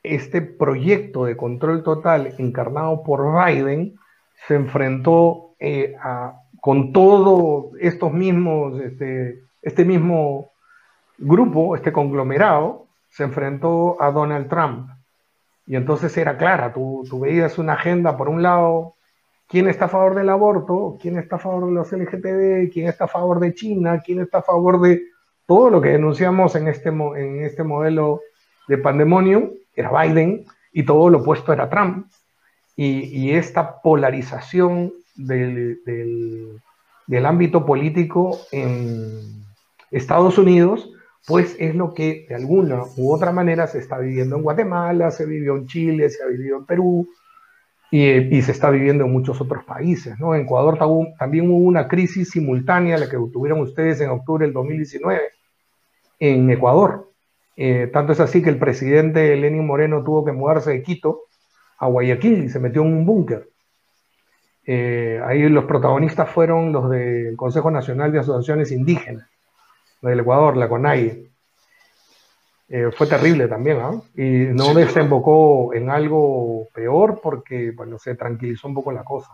este proyecto de control total encarnado por Biden se enfrentó eh, con todos estos mismos, este, este mismo grupo, este conglomerado, se enfrentó a Donald Trump. Y entonces era clara, tú, tú veías una agenda por un lado quién está a favor del aborto, quién está a favor de los LGTB, quién está a favor de China, quién está a favor de todo lo que denunciamos en este, este modelo de pandemonium, era Biden, y todo lo opuesto era Trump. Y, esta polarización del, del ámbito político en Estados Unidos, pues es lo que de alguna u otra manera se está viviendo en Guatemala, se vivió en Chile, se ha vivido en Perú, y, se está viviendo en muchos otros países. ¿no? En Ecuador también hubo una crisis simultánea, la que tuvieron ustedes en octubre del 2019, en Ecuador. Eh, tanto es así que el presidente Lenín Moreno tuvo que mudarse de Quito a Guayaquil y se metió en un búnker. Eh, ahí los protagonistas fueron los del Consejo Nacional de Asociaciones Indígenas, del Ecuador, la CONAIE. Eh, fue terrible también, ¿ah? Y no desembocó en algo peor porque, bueno, se tranquilizó un poco la cosa,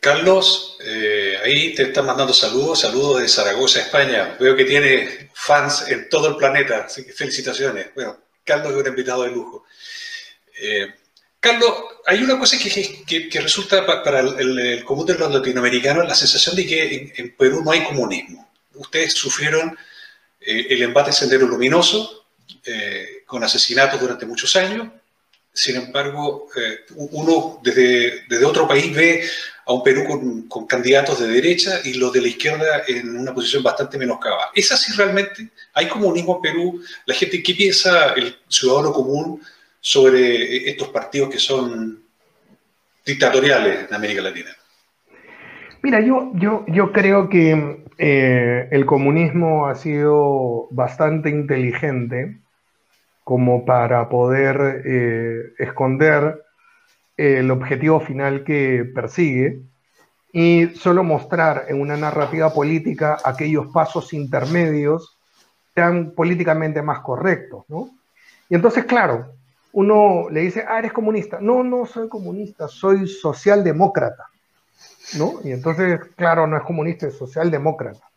Carlos, eh, ahí te están mandando saludos, saludos de Zaragoza, España. Veo que tiene fans en todo el planeta, así que felicitaciones. Bueno, Carlos es un invitado de lujo. Carlos, hay una cosa que, resulta para el, común de los latinoamericanos, la sensación de que en, Perú no hay comunismo. Ustedes sufrieron eh, el embate Sendero Luminoso, eh, con asesinatos durante muchos años. Sin embargo, eh, uno desde, desde, otro país ve a un Perú con, con, candidatos de derecha y los de la izquierda en una posición bastante menoscabada. ¿Es así realmente? ¿Hay comunismo en Perú? ¿La gente qué piensa el ciudadano común? sobre estos partidos que son dictatoriales en América Latina? Mira, yo, yo, yo creo que eh, el comunismo ha sido bastante inteligente como para poder eh, esconder el objetivo final que persigue y solo mostrar en una narrativa política aquellos pasos intermedios sean políticamente más correctos, ¿no? Y entonces, claro, uno le dice, ah, eres comunista. No, no soy comunista, soy socialdemócrata. ¿No? Y entonces, claro, no es comunista, es socialdemócrata.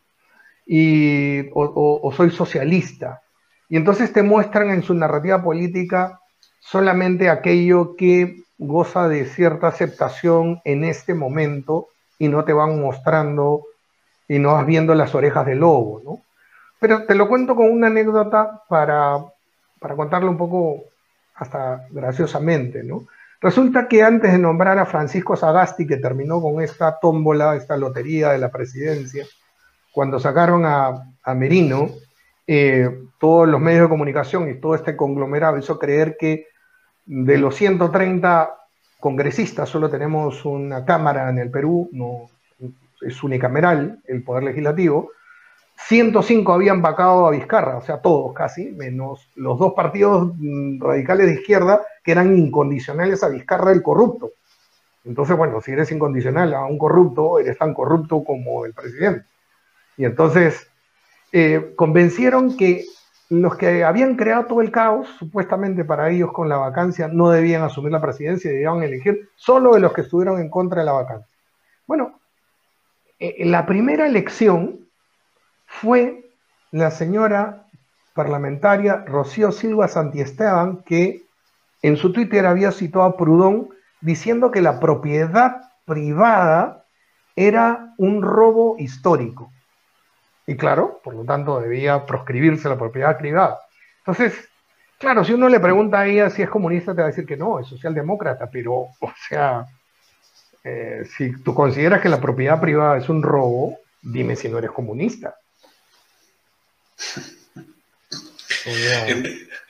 Y, o, soy socialista. Y entonces te muestran en su narrativa política solamente aquello que goza de cierta aceptación en este momento y no te van mostrando y no vas viendo las orejas del lobo, ¿no? Pero te lo cuento con una anécdota para, para contarle un poco hasta graciosamente, ¿no? Resulta que antes de nombrar a Francisco Sagasti, que terminó con esta tómbola, esta lotería de la presidencia, cuando sacaron a, Merino, eh, todos los medios de comunicación y todo este conglomerado hizo creer que de los 130 congresistas solo tenemos una Cámara en el Perú, no es unicameral el Poder Legislativo, 105 habían vacado a Vizcarra, o sea, todos casi, menos los dos partidos mm, radicales de izquierda que eran incondicionales a Vizcarra el corrupto. Entonces, bueno, si eres incondicional a un corrupto, eres tan corrupto como el presidente. Y entonces eh, convencieron que los que habían creado todo el caos, supuestamente para ellos con la vacancia, no debían asumir la presidencia debían elegir solo de los que estuvieron en contra de la vacancia. Bueno, eh, la primera elección fue la señora parlamentaria Rocío Silva Santiesteban, que en su Twitter había citado a Prudón diciendo que la propiedad privada era un robo histórico. Y claro, por lo tanto debía proscribirse la propiedad privada. Entonces, claro, si uno le pregunta a ella si es comunista, te va a decir que no, es socialdemócrata, pero, o sea, eh, si tú consideras que la propiedad privada es un robo, dime si no eres comunista.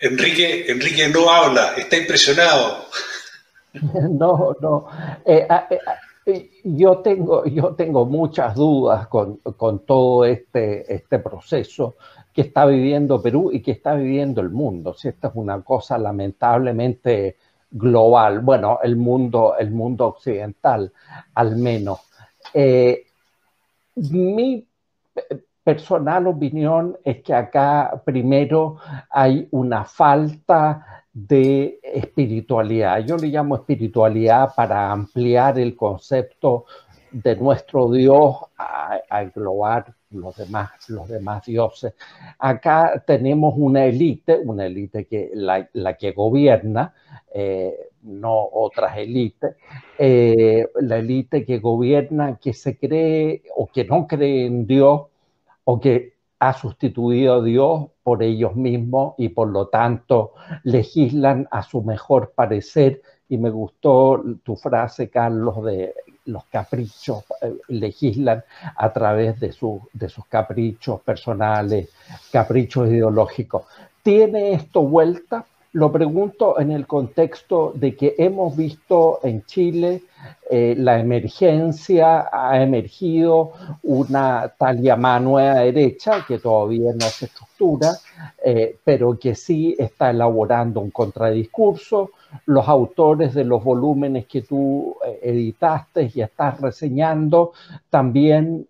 Enrique, Enrique no habla, está impresionado. No, no. Eh, ah, eh, ah, eh, yo, tengo, yo tengo muchas dudas con, todo este, este proceso que está viviendo Perú y que está viviendo el mundo. Si esta es una cosa lamentablemente global, bueno, el mundo, el mundo occidental al menos. mi personal opinión es que acá primero hay una falta de espiritualidad. Yo le llamo espiritualidad para ampliar el concepto de nuestro Dios a, englobar los demás, los demás dioses. Acá tenemos una élite, una élite que la, que gobierna, eh, no otras élites, eh, la élite que gobierna, que se cree o que no cree en Dios, o que ha sustituido a Dios por ellos mismos y por lo tanto legislan a su mejor parecer. Y me gustó tu frase, Carlos, de los caprichos, eh, legislan a través de, de sus caprichos personales, caprichos ideológicos. ¿Tiene esto vuelta? Lo pregunto en el contexto de que hemos visto en Chile eh, la emergencia ha emergido una tal llamada nueva derecha que todavía no se estructura, eh, pero que sí está elaborando un contradiscurso. Los autores de los volúmenes que tú eh, editaste y estás reseñando, también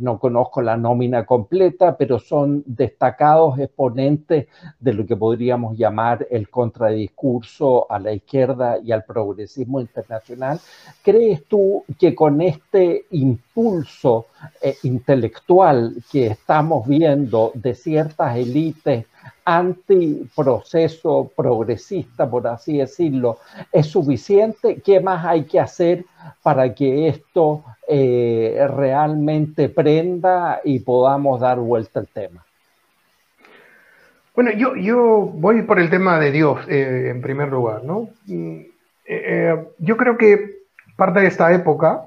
no conozco la nómina completa, pero son destacados exponentes de lo que podríamos llamar el contradiscurso a la izquierda y al progresismo internacional. ¿Crees tú que con este impulso eh, intelectual que estamos viendo de ciertas élites antiproceso progresista, por así decirlo, es suficiente? ¿Qué más hay que hacer para que esto eh, realmente prenda y podamos dar vuelta al tema? Bueno, yo, yo voy por el tema de Dios eh, en primer lugar, ¿no? Mm, yo creo que Parte de esta época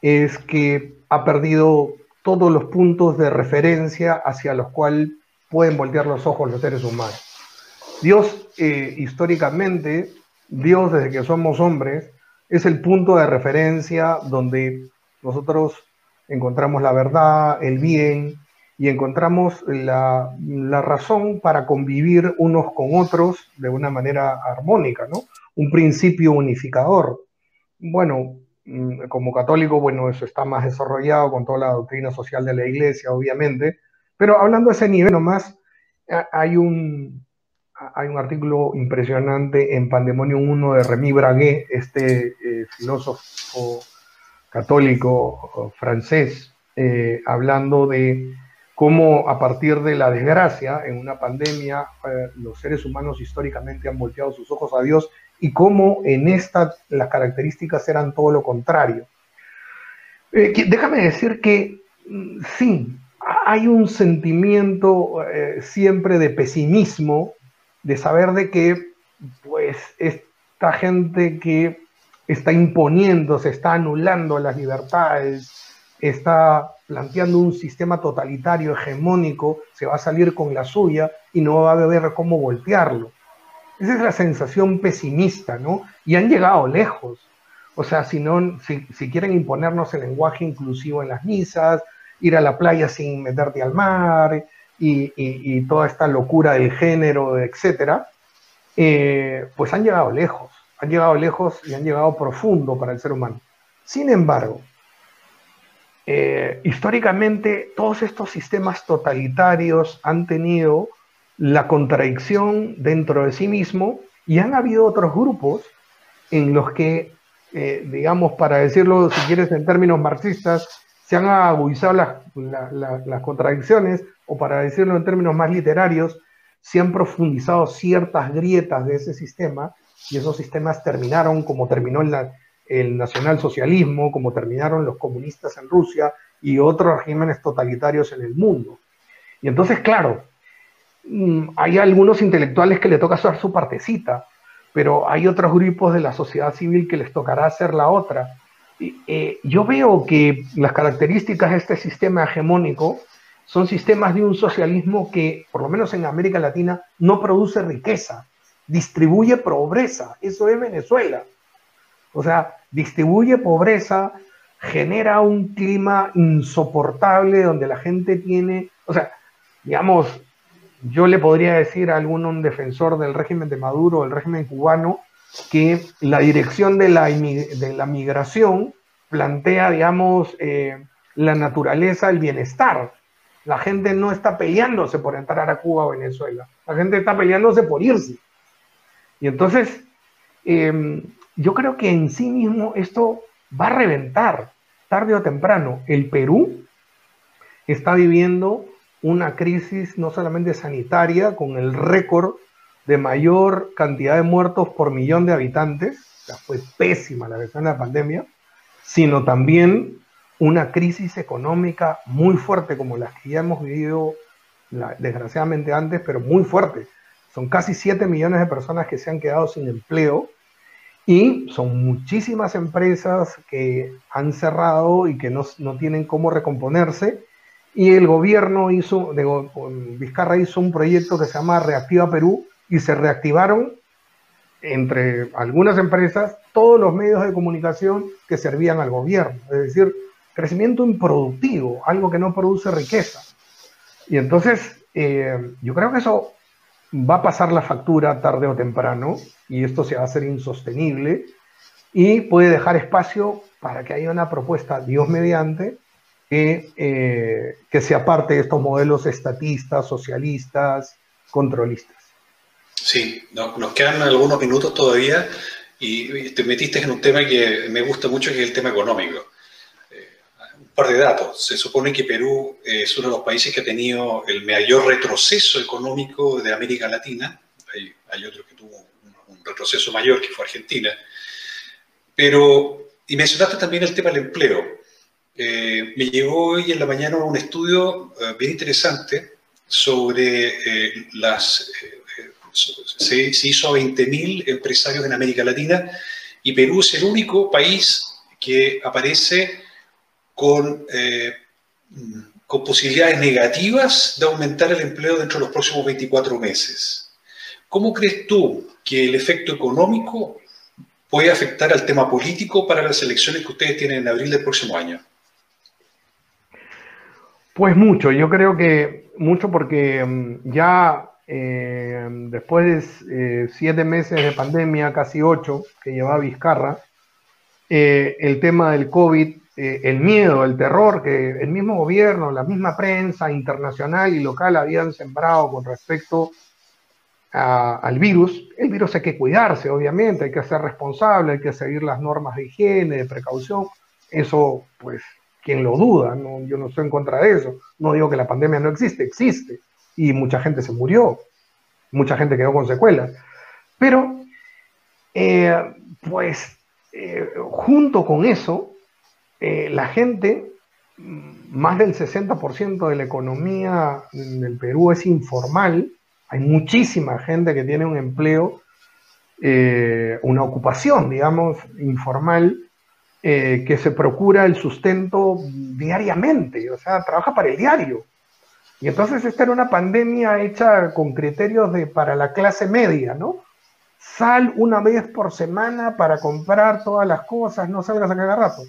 es que ha perdido todos los puntos de referencia hacia los cuales pueden voltear los ojos los seres humanos. Dios, eh, históricamente, Dios desde que somos hombres, es el punto de referencia donde nosotros encontramos la verdad, el bien y encontramos la, la razón para convivir unos con otros de una manera armónica, ¿no? Un principio unificador bueno, mm, como católico, bueno, eso está más desarrollado con toda la doctrina social de la iglesia, obviamente, pero hablando de ese nivel nomás, hay un, hay un artículo impresionante en Pandemonium 1 de Remy Braguet, este eh, filósofo católico francés, eh, hablando de cómo a partir de la desgracia en una pandemia eh, los seres humanos históricamente han volteado sus ojos a Dios y cómo en esta las características eran todo lo contrario. Eh, déjame decir que mm, sí, hay un sentimiento eh, siempre de pesimismo, de saber de que pues esta gente que está imponiendo, se está anulando las libertades, está planteando un sistema totalitario, hegemónico, se va a salir con la suya y no va a ver cómo voltearlo. Esa es la sensación pesimista, ¿no? Y han llegado lejos. O sea, si, quieren imponernos el lenguaje inclusivo en las misas, ir a la playa sin meterte al mar y, toda esta locura del género, etcétera, eh, pues han llegado lejos. Han llegado lejos y han llegado profundo para el ser humano. Sin embargo, eh, históricamente todos estos sistemas totalitarios han tenido la contradicción dentro de sí mismo y han habido otros grupos en los que, eh, digamos, para decirlo, si quieres, en términos marxistas, se han agudizado las, contradicciones, o para decirlo en términos más literarios, se han profundizado ciertas grietas de ese sistema y esos sistemas terminaron como terminó el, el nacionalsocialismo, como terminaron los comunistas en Rusia y otros regímenes totalitarios en el mundo. Y entonces, claro, hay algunos intelectuales que le toca hacer su partecita, pero hay otros grupos de la sociedad civil que les tocará hacer la otra. Eh, yo veo que las características de este sistema hegemónico son sistemas de un socialismo que, por lo menos en América Latina, no produce riqueza, distribuye pobreza. Eso es Venezuela. O sea, distribuye pobreza, genera un clima insoportable donde la gente tiene, o sea, digamos, yo le podría decir a algún defensor del régimen de Maduro, del régimen cubano, que la dirección de la, de la migración plantea, digamos, eh, la naturaleza, el bienestar. La gente no está peleándose por entrar a Cuba o Venezuela, la gente está peleándose por irse. Y entonces, em, yo creo que en sí mismo esto va a reventar tarde o temprano. El Perú está viviendo una crisis no solamente sanitaria, con el récord de mayor cantidad de muertos por millón de habitantes, o fue pésima la versión de la pandemia, sino también una crisis económica muy fuerte como las que ya hemos vivido desgraciadamente antes, pero muy fuerte. Son casi 7 millones de personas que se han quedado sin empleo y son muchísimas empresas que han cerrado y que no, no tienen cómo recomponerse y el gobierno hizo, Vizcarra hizo un proyecto que se llama Reactiva Perú y se reactivaron entre algunas empresas, todos los medios de comunicación que servían al gobierno. Es decir, crecimiento improductivo, algo que no produce riqueza. Y entonces, eh, yo creo que eso va a pasar la factura tarde o temprano y esto se va a hacer insostenible y puede dejar espacio para que haya una propuesta, Dios mediante, que, eh, que se aparte de estos modelos estatistas, socialistas, controlistas. Sí, nos quedan algunos minutos todavía y te metiste en un tema que me gusta mucho, que es el tema económico. Eh, un par de datos. Se supone que Perú es uno de los países que ha tenido el mayor retroceso económico de América Latina. Hay, otro que tuvo un, retroceso mayor, que fue Argentina. Pero, y mencionaste también el tema del empleo. Eh, me llegó hoy en la mañana un estudio eh, bien interesante sobre las se, hizo a 20.000 empresarios en América Latina y Perú es el único país que aparece con, eh, con posibilidades negativas de aumentar el empleo dentro de los próximos 24 meses. ¿Cómo crees tú que el efecto económico puede afectar al tema político para las elecciones que ustedes tienen en abril del próximo año? Pues mucho, yo creo que mucho porque mm, ya eh, después de eh, siete meses de pandemia, casi ocho, que llevaba Vizcarra, eh, el tema del COVID, el miedo, el terror que el mismo gobierno, la misma prensa internacional y local habían sembrado con respecto al virus. El virus hay que cuidarse, obviamente, hay que ser responsable, hay que seguir las normas de higiene, de precaución. Eso, pues, quien lo duda, yo no estoy en contra de eso. No digo que la pandemia no existe, existe. Y mucha gente se murió, mucha gente quedó con secuelas. Pero, eh, pues, eh, junto con eso, eh, la gente, más del 60% de la economía del Perú es informal, hay muchísima gente que tiene un empleo, una ocupación, digamos, informal, que se procura el sustento diariamente, o sea, trabaja para el diario. Y entonces esta era una pandemia hecha con criterios de, para la clase media, ¿no? Sal una vez por semana para comprar todas las cosas, no salgas a cada rato.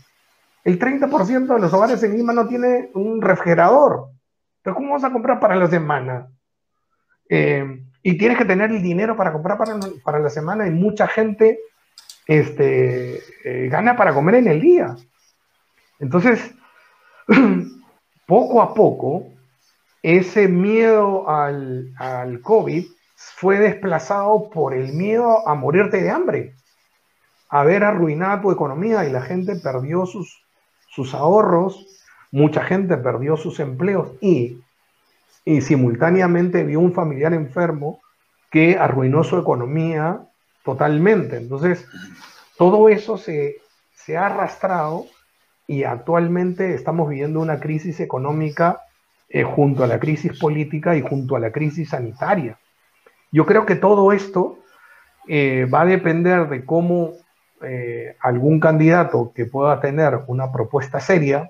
El 30% de los hogares en Lima no tiene un refrigerador. Entonces, ¿cómo vas a comprar para la semana? Eh, y tienes que tener el dinero para comprar para, para la semana y mucha gente este, eh, gana para comer en el día. Entonces, poco a poco, ese miedo al, al, COVID fue desplazado por el miedo a morirte de hambre, a ver arruinada tu economía y la gente perdió sus, sus ahorros, mucha gente perdió sus empleos y, y simultáneamente vio un familiar enfermo que arruinó su economía totalmente. Entonces, todo eso se, se ha arrastrado y actualmente estamos viviendo una crisis económica eh, junto a la crisis política y junto a la crisis sanitaria. Yo creo que todo esto eh, va a depender de cómo eh, algún candidato que pueda tener una propuesta seria,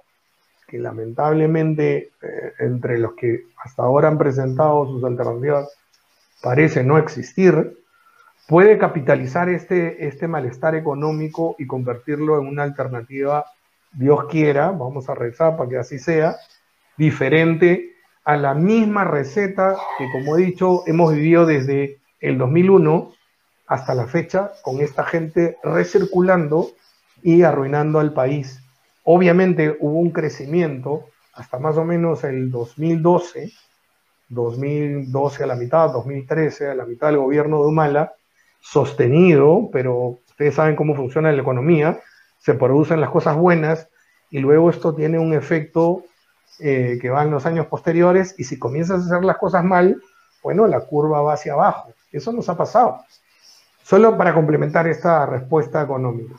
que lamentablemente entre los que hasta ahora han presentado sus alternativas parece no existir, puede capitalizar este, este malestar económico y convertirlo en una alternativa, Dios quiera, vamos a rezar para que así sea, diferente a la misma receta que, como he dicho, hemos vivido desde el 2001 hasta la fecha con esta gente recirculando y arruinando al país. Obviamente hubo un crecimiento hasta más o menos el 2012, 2012 a la mitad, 2013 a la mitad del gobierno de Humala, sostenido, pero ustedes saben cómo funciona la economía, se producen las cosas buenas y luego esto tiene un efecto eh, que va en los años posteriores y si comienzas a hacer las cosas mal, bueno, la curva va hacia abajo. Eso nos ha pasado. Solo para complementar esta respuesta económica.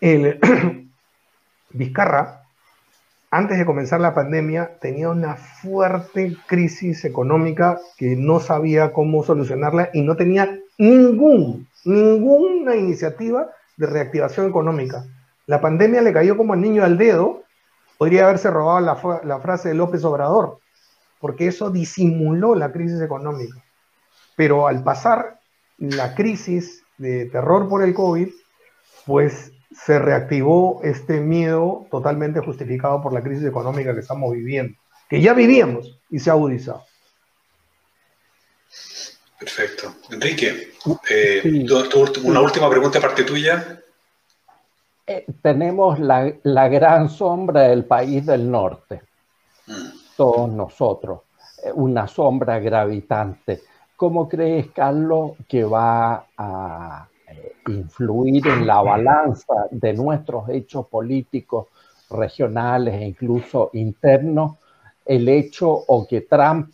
El Vizcarra, antes de comenzar la pandemia, tenía una fuerte crisis económica que no sabía cómo solucionarla y no tenía ningún, ninguna iniciativa de reactivación económica. La pandemia le cayó como el niño al dedo podría haberse robado la, frase de López Obrador, porque eso disimuló la crisis económica. Pero al pasar la crisis de terror por el COVID, pues se reactivó este miedo totalmente justificado por la crisis económica que estamos viviendo, que ya vivíamos y se ha agudizado. Perfecto. Enrique, eh, una última pregunta parte tuya. Eh, tenemos la, gran sombra del país del norte, mm. todos nosotros, eh, una sombra gravitante. ¿Cómo crees, Carlos, que va a influir en la balanza de nuestros hechos políticos regionales e incluso internos el hecho o que Trump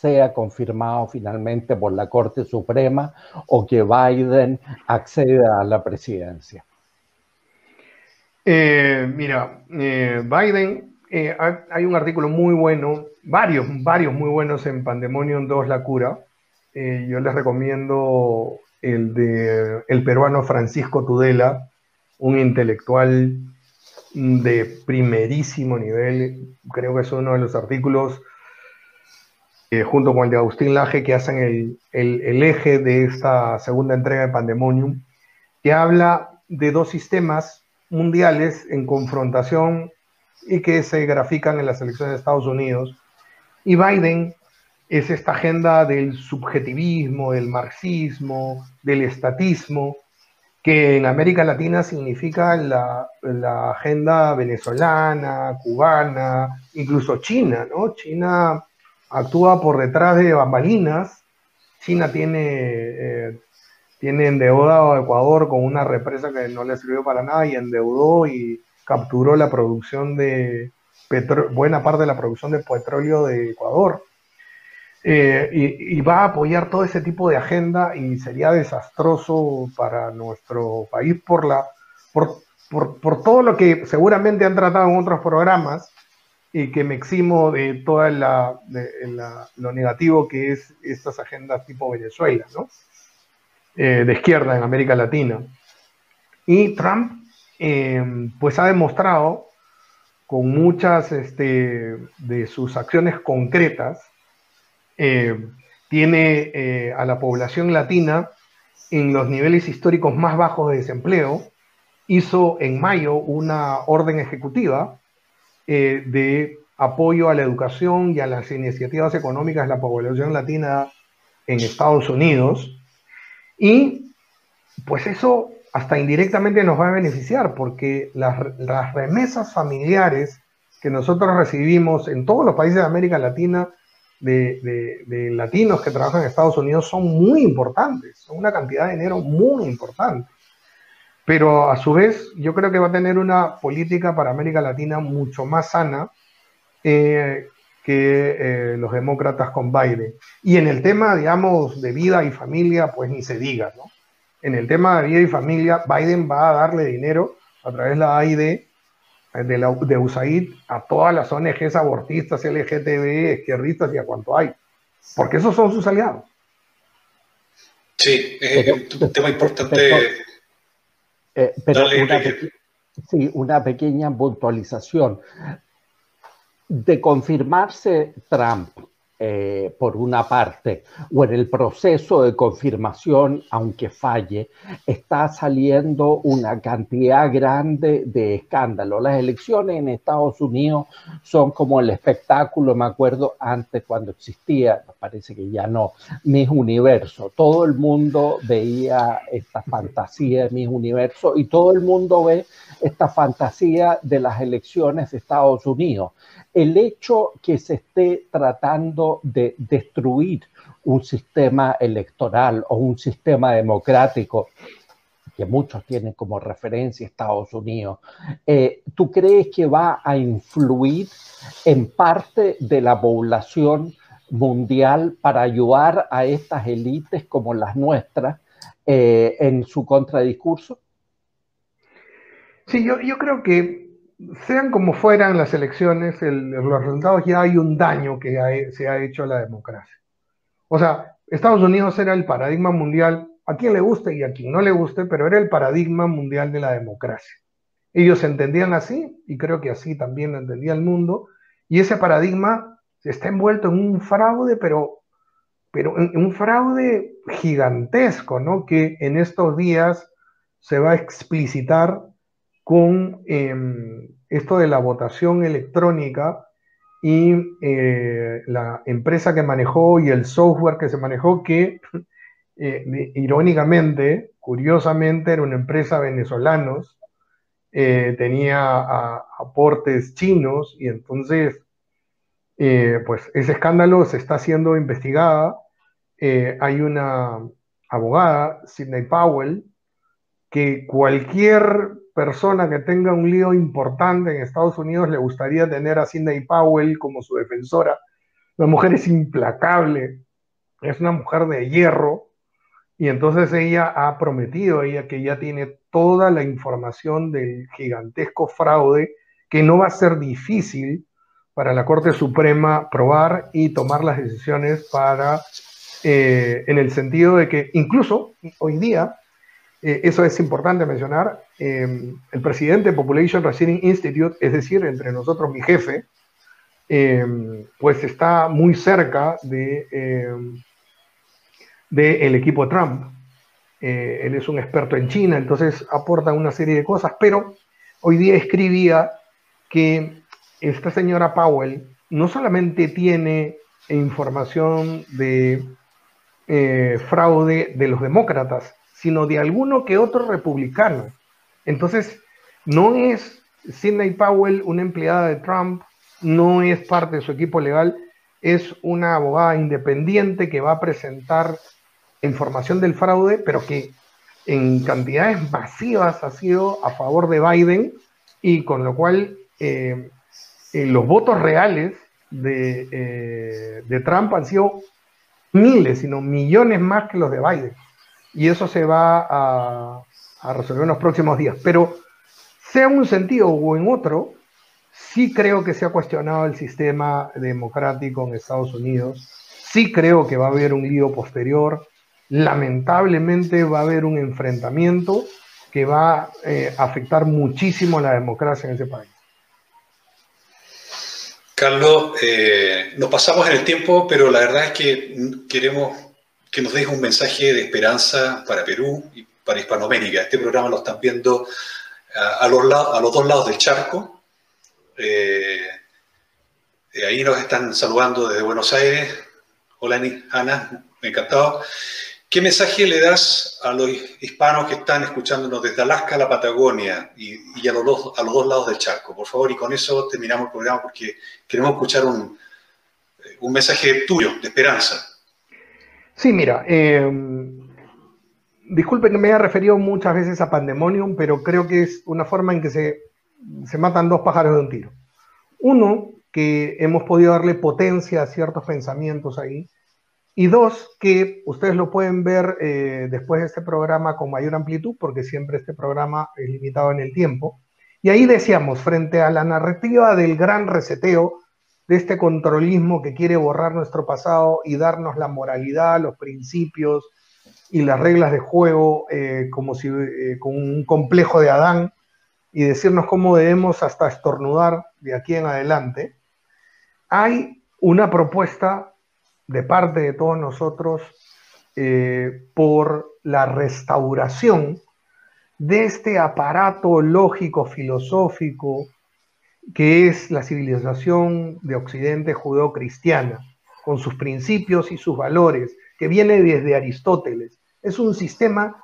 sea confirmado finalmente por la Corte Suprema o que Biden acceda a la presidencia? Eh, mira, eh, Biden, eh, hay un artículo muy bueno, varios, varios muy buenos en Pandemonium 2 La Cura. yo les recomiendo el de el peruano Francisco Tudela, un intelectual de primerísimo nivel. Creo que es uno de los artículos, eh, junto con el de Agustín Laje, que hacen el, el, eje de esta segunda entrega de Pandemonium, que habla de dos sistemas mundiales en confrontación y que se grafican en las elecciones de Estados Unidos. Y Biden es esta agenda del subjetivismo, del marxismo, del estatismo, que en América Latina significa la, agenda venezolana, cubana, incluso China, ¿no? China actúa por detrás de bambalinas. China tiene, eh, tiene endeudado a Ecuador con una represa que no le sirvió para nada y endeudó y capturó la producción de buena parte de la producción de petróleo de Ecuador. Eh, y, va a apoyar todo ese tipo de agenda y sería desastroso para nuestro país por, la, por, por, todo lo que seguramente han tratado en otros programas y que me eximo de todo la, lo negativo que es estas agendas tipo Venezuela, ¿no? Eh, de izquierda en América Latina. Y Trump, eh, pues ha demostrado con muchas este, de sus acciones concretas, eh, tiene a la población latina en los niveles históricos más bajos de desempleo, hizo en mayo una orden ejecutiva eh, de apoyo a la educación y a las iniciativas económicas de la población latina en Estados Unidos. Y pues eso hasta indirectamente nos va a beneficiar porque las, las remesas familiares que nosotros recibimos en todos los países de América Latina de, latinos que trabajan en Estados Unidos son muy importantes, son una cantidad de dinero muy importante. Pero a su vez, yo creo que va a tener una política para América Latina mucho más sana eh, que eh, los demócratas con Biden. Y en el tema, digamos, de vida y familia, pues ni se diga, ¿no? En el tema de vida y familia, Biden va a darle dinero a través de la AID de, la, de USAID a todas las ONGs abortistas, LGTB, izquierdistas y a cuanto hay, porque esos son sus aliados. Sí, es un tema importante. Pero, eh, una, sí, una pequeña puntualización. De confirmarse Trump eh, por una parte, o en el proceso de confirmación, aunque falle, está saliendo una cantidad grande de escándalos. Las elecciones en Estados Unidos son como el espectáculo, me acuerdo antes cuando existía, parece que ya no, Mis Universo. Todo el mundo veía esta fantasía de Mis Universo y todo el mundo ve esta fantasía de las elecciones de Estados Unidos el hecho que se esté tratando de destruir un sistema electoral o un sistema democrático que muchos tienen como referencia Estados Unidos, eh, ¿tú crees que va a influir en parte de la población mundial para ayudar a estas élites como las nuestras eh, en su contradiscurso? Sí, yo, yo creo que sean como fueran las elecciones, los resultados ya hay un daño que se ha hecho a la democracia. O sea, Estados Unidos era el paradigma mundial, a quien le guste y a quien no le guste, pero era el paradigma mundial de la democracia. Ellos entendían así, y creo que así también lo entendía el mundo, y ese paradigma está envuelto en un fraude, pero, pero un fraude gigantesco, ¿no? Que en estos días se va a explicitar con em, esto de la votación electrónica y eh, la empresa que manejó y el software que se manejó, que eh, irónicamente, curiosamente, era una empresa venezolanos, eh, tenía aportes chinos y entonces, pues ese escándalo se está siendo investigada. hay una abogada, Sidney Powell, que cualquier persona que tenga un lío importante en Estados Unidos le gustaría tener a Sidney Powell como su defensora. La mujer es implacable, es una mujer de hierro, y entonces ella ha prometido, ella que ya tiene toda la información del gigantesco fraude, que no va a ser difícil para la Corte Suprema probar y tomar las decisiones para, eh, en el sentido de que incluso hoy día eh, eso es importante mencionar, em, el presidente de Population Research Institute, es decir, entre nosotros mi jefe, em, pues está muy cerca de, em, del equipo Trump. Eh, él es un experto en China, entonces aporta una serie de cosas, pero hoy día escribía que esta señora Powell no solamente tiene información de eh, fraude de los demócratas, sino de alguno que otro republicano. Entonces, no es Sidney Powell una empleada de Trump, no es parte de su equipo legal, es una abogada independiente que va a presentar información del fraude, pero que en cantidades masivas ha sido a favor de Biden y con lo cual eh, eh, los votos reales de, eh, de Trump han sido miles, sino millones más que los de Biden y eso se va a, resolver en los próximos días. Pero sea en un sentido o en otro, sí creo que se ha cuestionado el sistema democrático en Estados Unidos, sí creo que va a haber un lío posterior, lamentablemente va a haber un enfrentamiento que va a eh, afectar muchísimo la democracia en ese país. Carlos, eh, nos pasamos en el tiempo, pero la verdad es que queremos que nos deje un mensaje de esperanza para Perú y para Hispanoamérica. Este programa lo están viendo a, los, a los, dos lados del charco. Eh, eh, ahí nos están saludando desde Buenos Aires. Hola Ana, encantado. ¿Qué mensaje le das a los hispanos que están escuchándonos desde Alaska a la Patagonia y, a, los dos, a los dos lados del charco? Por favor, y con eso terminamos el programa porque queremos escuchar un, un mensaje tuyo de esperanza. Sí, mira, eh, disculpe que me haya referido muchas veces a Pandemonium, pero creo que es una forma en que se, matan dos pájaros de un tiro. Uno, que hemos podido darle potencia a ciertos pensamientos ahí, y dos, que ustedes lo pueden ver eh, después de este programa con mayor amplitud, porque siempre este programa es limitado en el tiempo. Y ahí decíamos, frente a la narrativa del gran reseteo, de este controlismo que quiere borrar nuestro pasado y darnos la moralidad, los principios y las reglas de juego eh, como si eh, con un complejo de Adán y decirnos cómo debemos hasta estornudar de aquí en adelante, hay una propuesta de parte de todos nosotros eh, por la restauración de este aparato lógico, filosófico, que es la civilización de Occidente judeo-cristiana, con sus principios y sus valores, que viene desde Aristóteles. Es un sistema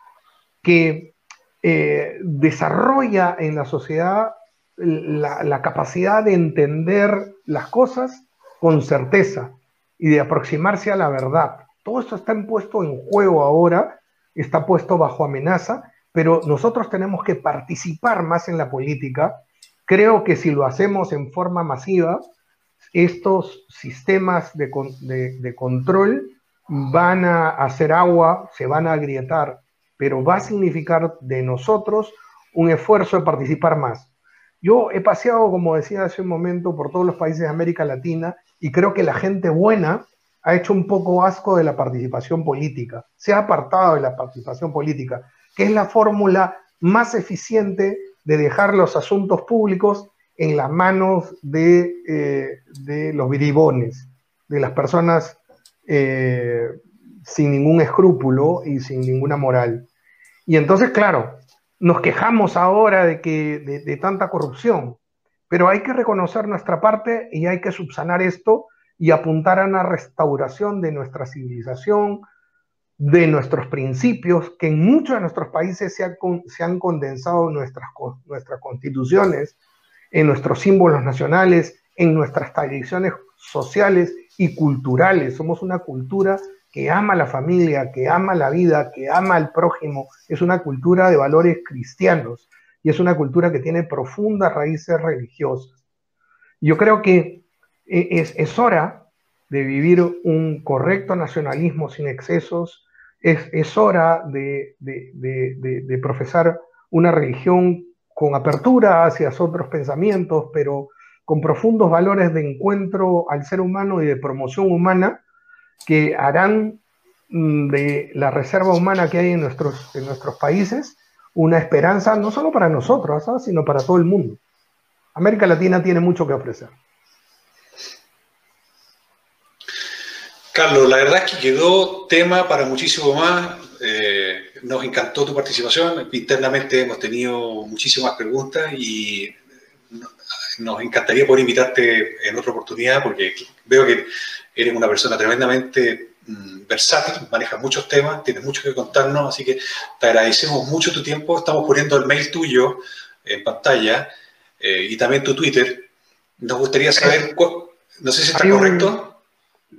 que eh, desarrolla en la sociedad la, capacidad de entender las cosas con certeza y de aproximarse a la verdad. Todo esto está puesto en juego ahora, está puesto bajo amenaza, pero nosotros tenemos que participar más en la política Creo que si lo hacemos en forma masiva, estos sistemas de, control van a hacer agua, se van a agrietar, pero va a significar de nosotros un esfuerzo de participar más. Yo he paseado, como decía hace un momento, por todos los países de América Latina y creo que la gente buena ha hecho un poco asco de la participación política, se ha apartado de la participación política, que es la fórmula más eficiente de dejar los asuntos públicos en las manos de, eh, los viribones, de las personas eh, sin ningún escrúpulo y sin ninguna moral. Y entonces, claro, nos quejamos ahora de, que, de, tanta corrupción, pero hay que reconocer nuestra parte y hay que subsanar esto y apuntar a una restauración de nuestra civilización, de nuestros principios, que en muchos de nuestros países se, se han condensado en nuestras, nuestras constituciones, en nuestros símbolos nacionales, en nuestras tradiciones sociales y culturales. Somos una cultura que ama la familia, que ama la vida, que ama al prójimo. Es una cultura de valores cristianos y es una cultura que tiene profundas raíces religiosas. Yo creo que e, es, es hora de vivir un correcto nacionalismo sin excesos, es, hora de, profesar una religión con apertura hacia otros pensamientos, pero con profundos valores de encuentro al ser humano y de promoción humana que harán mm, de la reserva humana que hay en nuestros, en nuestros países una esperanza no solo para nosotros, sino para todo el mundo. América Latina tiene mucho que ofrecer. Carlos, la verdad es que quedó tema para muchísimo más. Eh, nos encantó tu participación. Internamente hemos tenido muchísimas preguntas y nos encantaría poder invitarte en otra oportunidad porque veo que eres una persona tremendamente mm, versátil, manejas muchos temas, tienes mucho que contarnos, así que te agradecemos mucho tu tiempo. Estamos poniendo el mail tuyo en pantalla eh, y también tu Twitter. Nos gustaría saber, no sé si está correcto.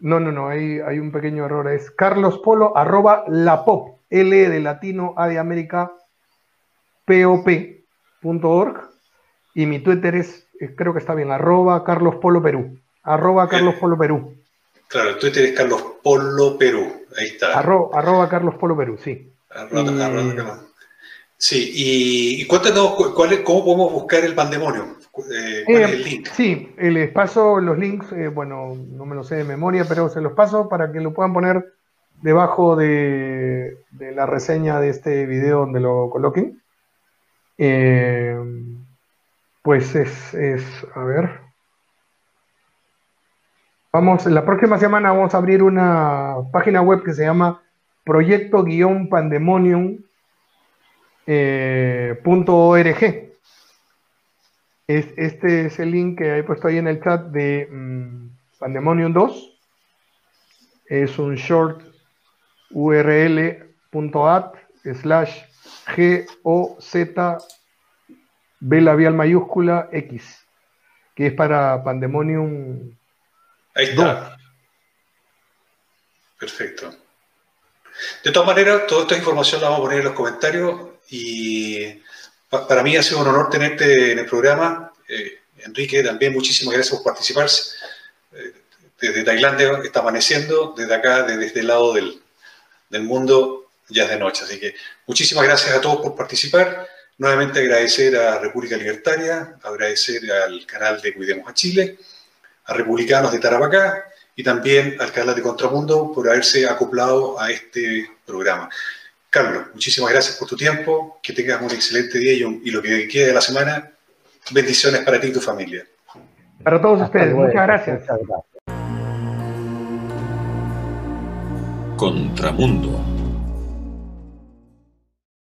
No, no, no, hay, hay un pequeño error. Es carlospolo arroba la pop, L de latino, A de América, pop.org. Y mi Twitter es, eh, creo que está bien, arroba carlospolo perú. Arroba carlospolo perú. Claro, el Twitter es Carlos Polo Perú. Ahí está. arroba Carlos Polo Perú, sí. sí, y, cuéntanos cuál cómo podemos buscar el pandemonio. Eh, ¿Cuál es el eh, link? Sí, les paso los links, eh, bueno, no me lo sé de memoria, pero se los paso para que lo puedan poner debajo de, la reseña de este video donde lo coloquen. pues es, es, a ver. Vamos, la próxima semana vamos a abrir una página web que se llama proyecto-pandemonium.org. este es el link que he puesto ahí en el chat de mm, Pandemonium 2. Es un short url.at slash g o z b labial mayúscula x, que es para Pandemonium Ahí está. Perfecto. De todas maneras, toda esta información la vamos a poner en los comentarios y para mí ha sido un honor tenerte en el programa. Eh, Enrique, también muchísimas gracias por participar. Eh, desde Tailandia está amaneciendo, desde acá, desde este lado del, del mundo, ya es de noche. Así que muchísimas gracias a todos por participar. Nuevamente agradecer a República Libertaria, agradecer al canal de Cuidemos a Chile a Republicanos de Tarapacá y también al canal de Contramundo por haberse acoplado a este programa. Carlos, muchísimas gracias por tu tiempo, que tengas un excelente día y, lo que quede de la semana. Bendiciones para ti y tu familia. Para todos ustedes, muchas gracias. Muchas gracias. Contramundo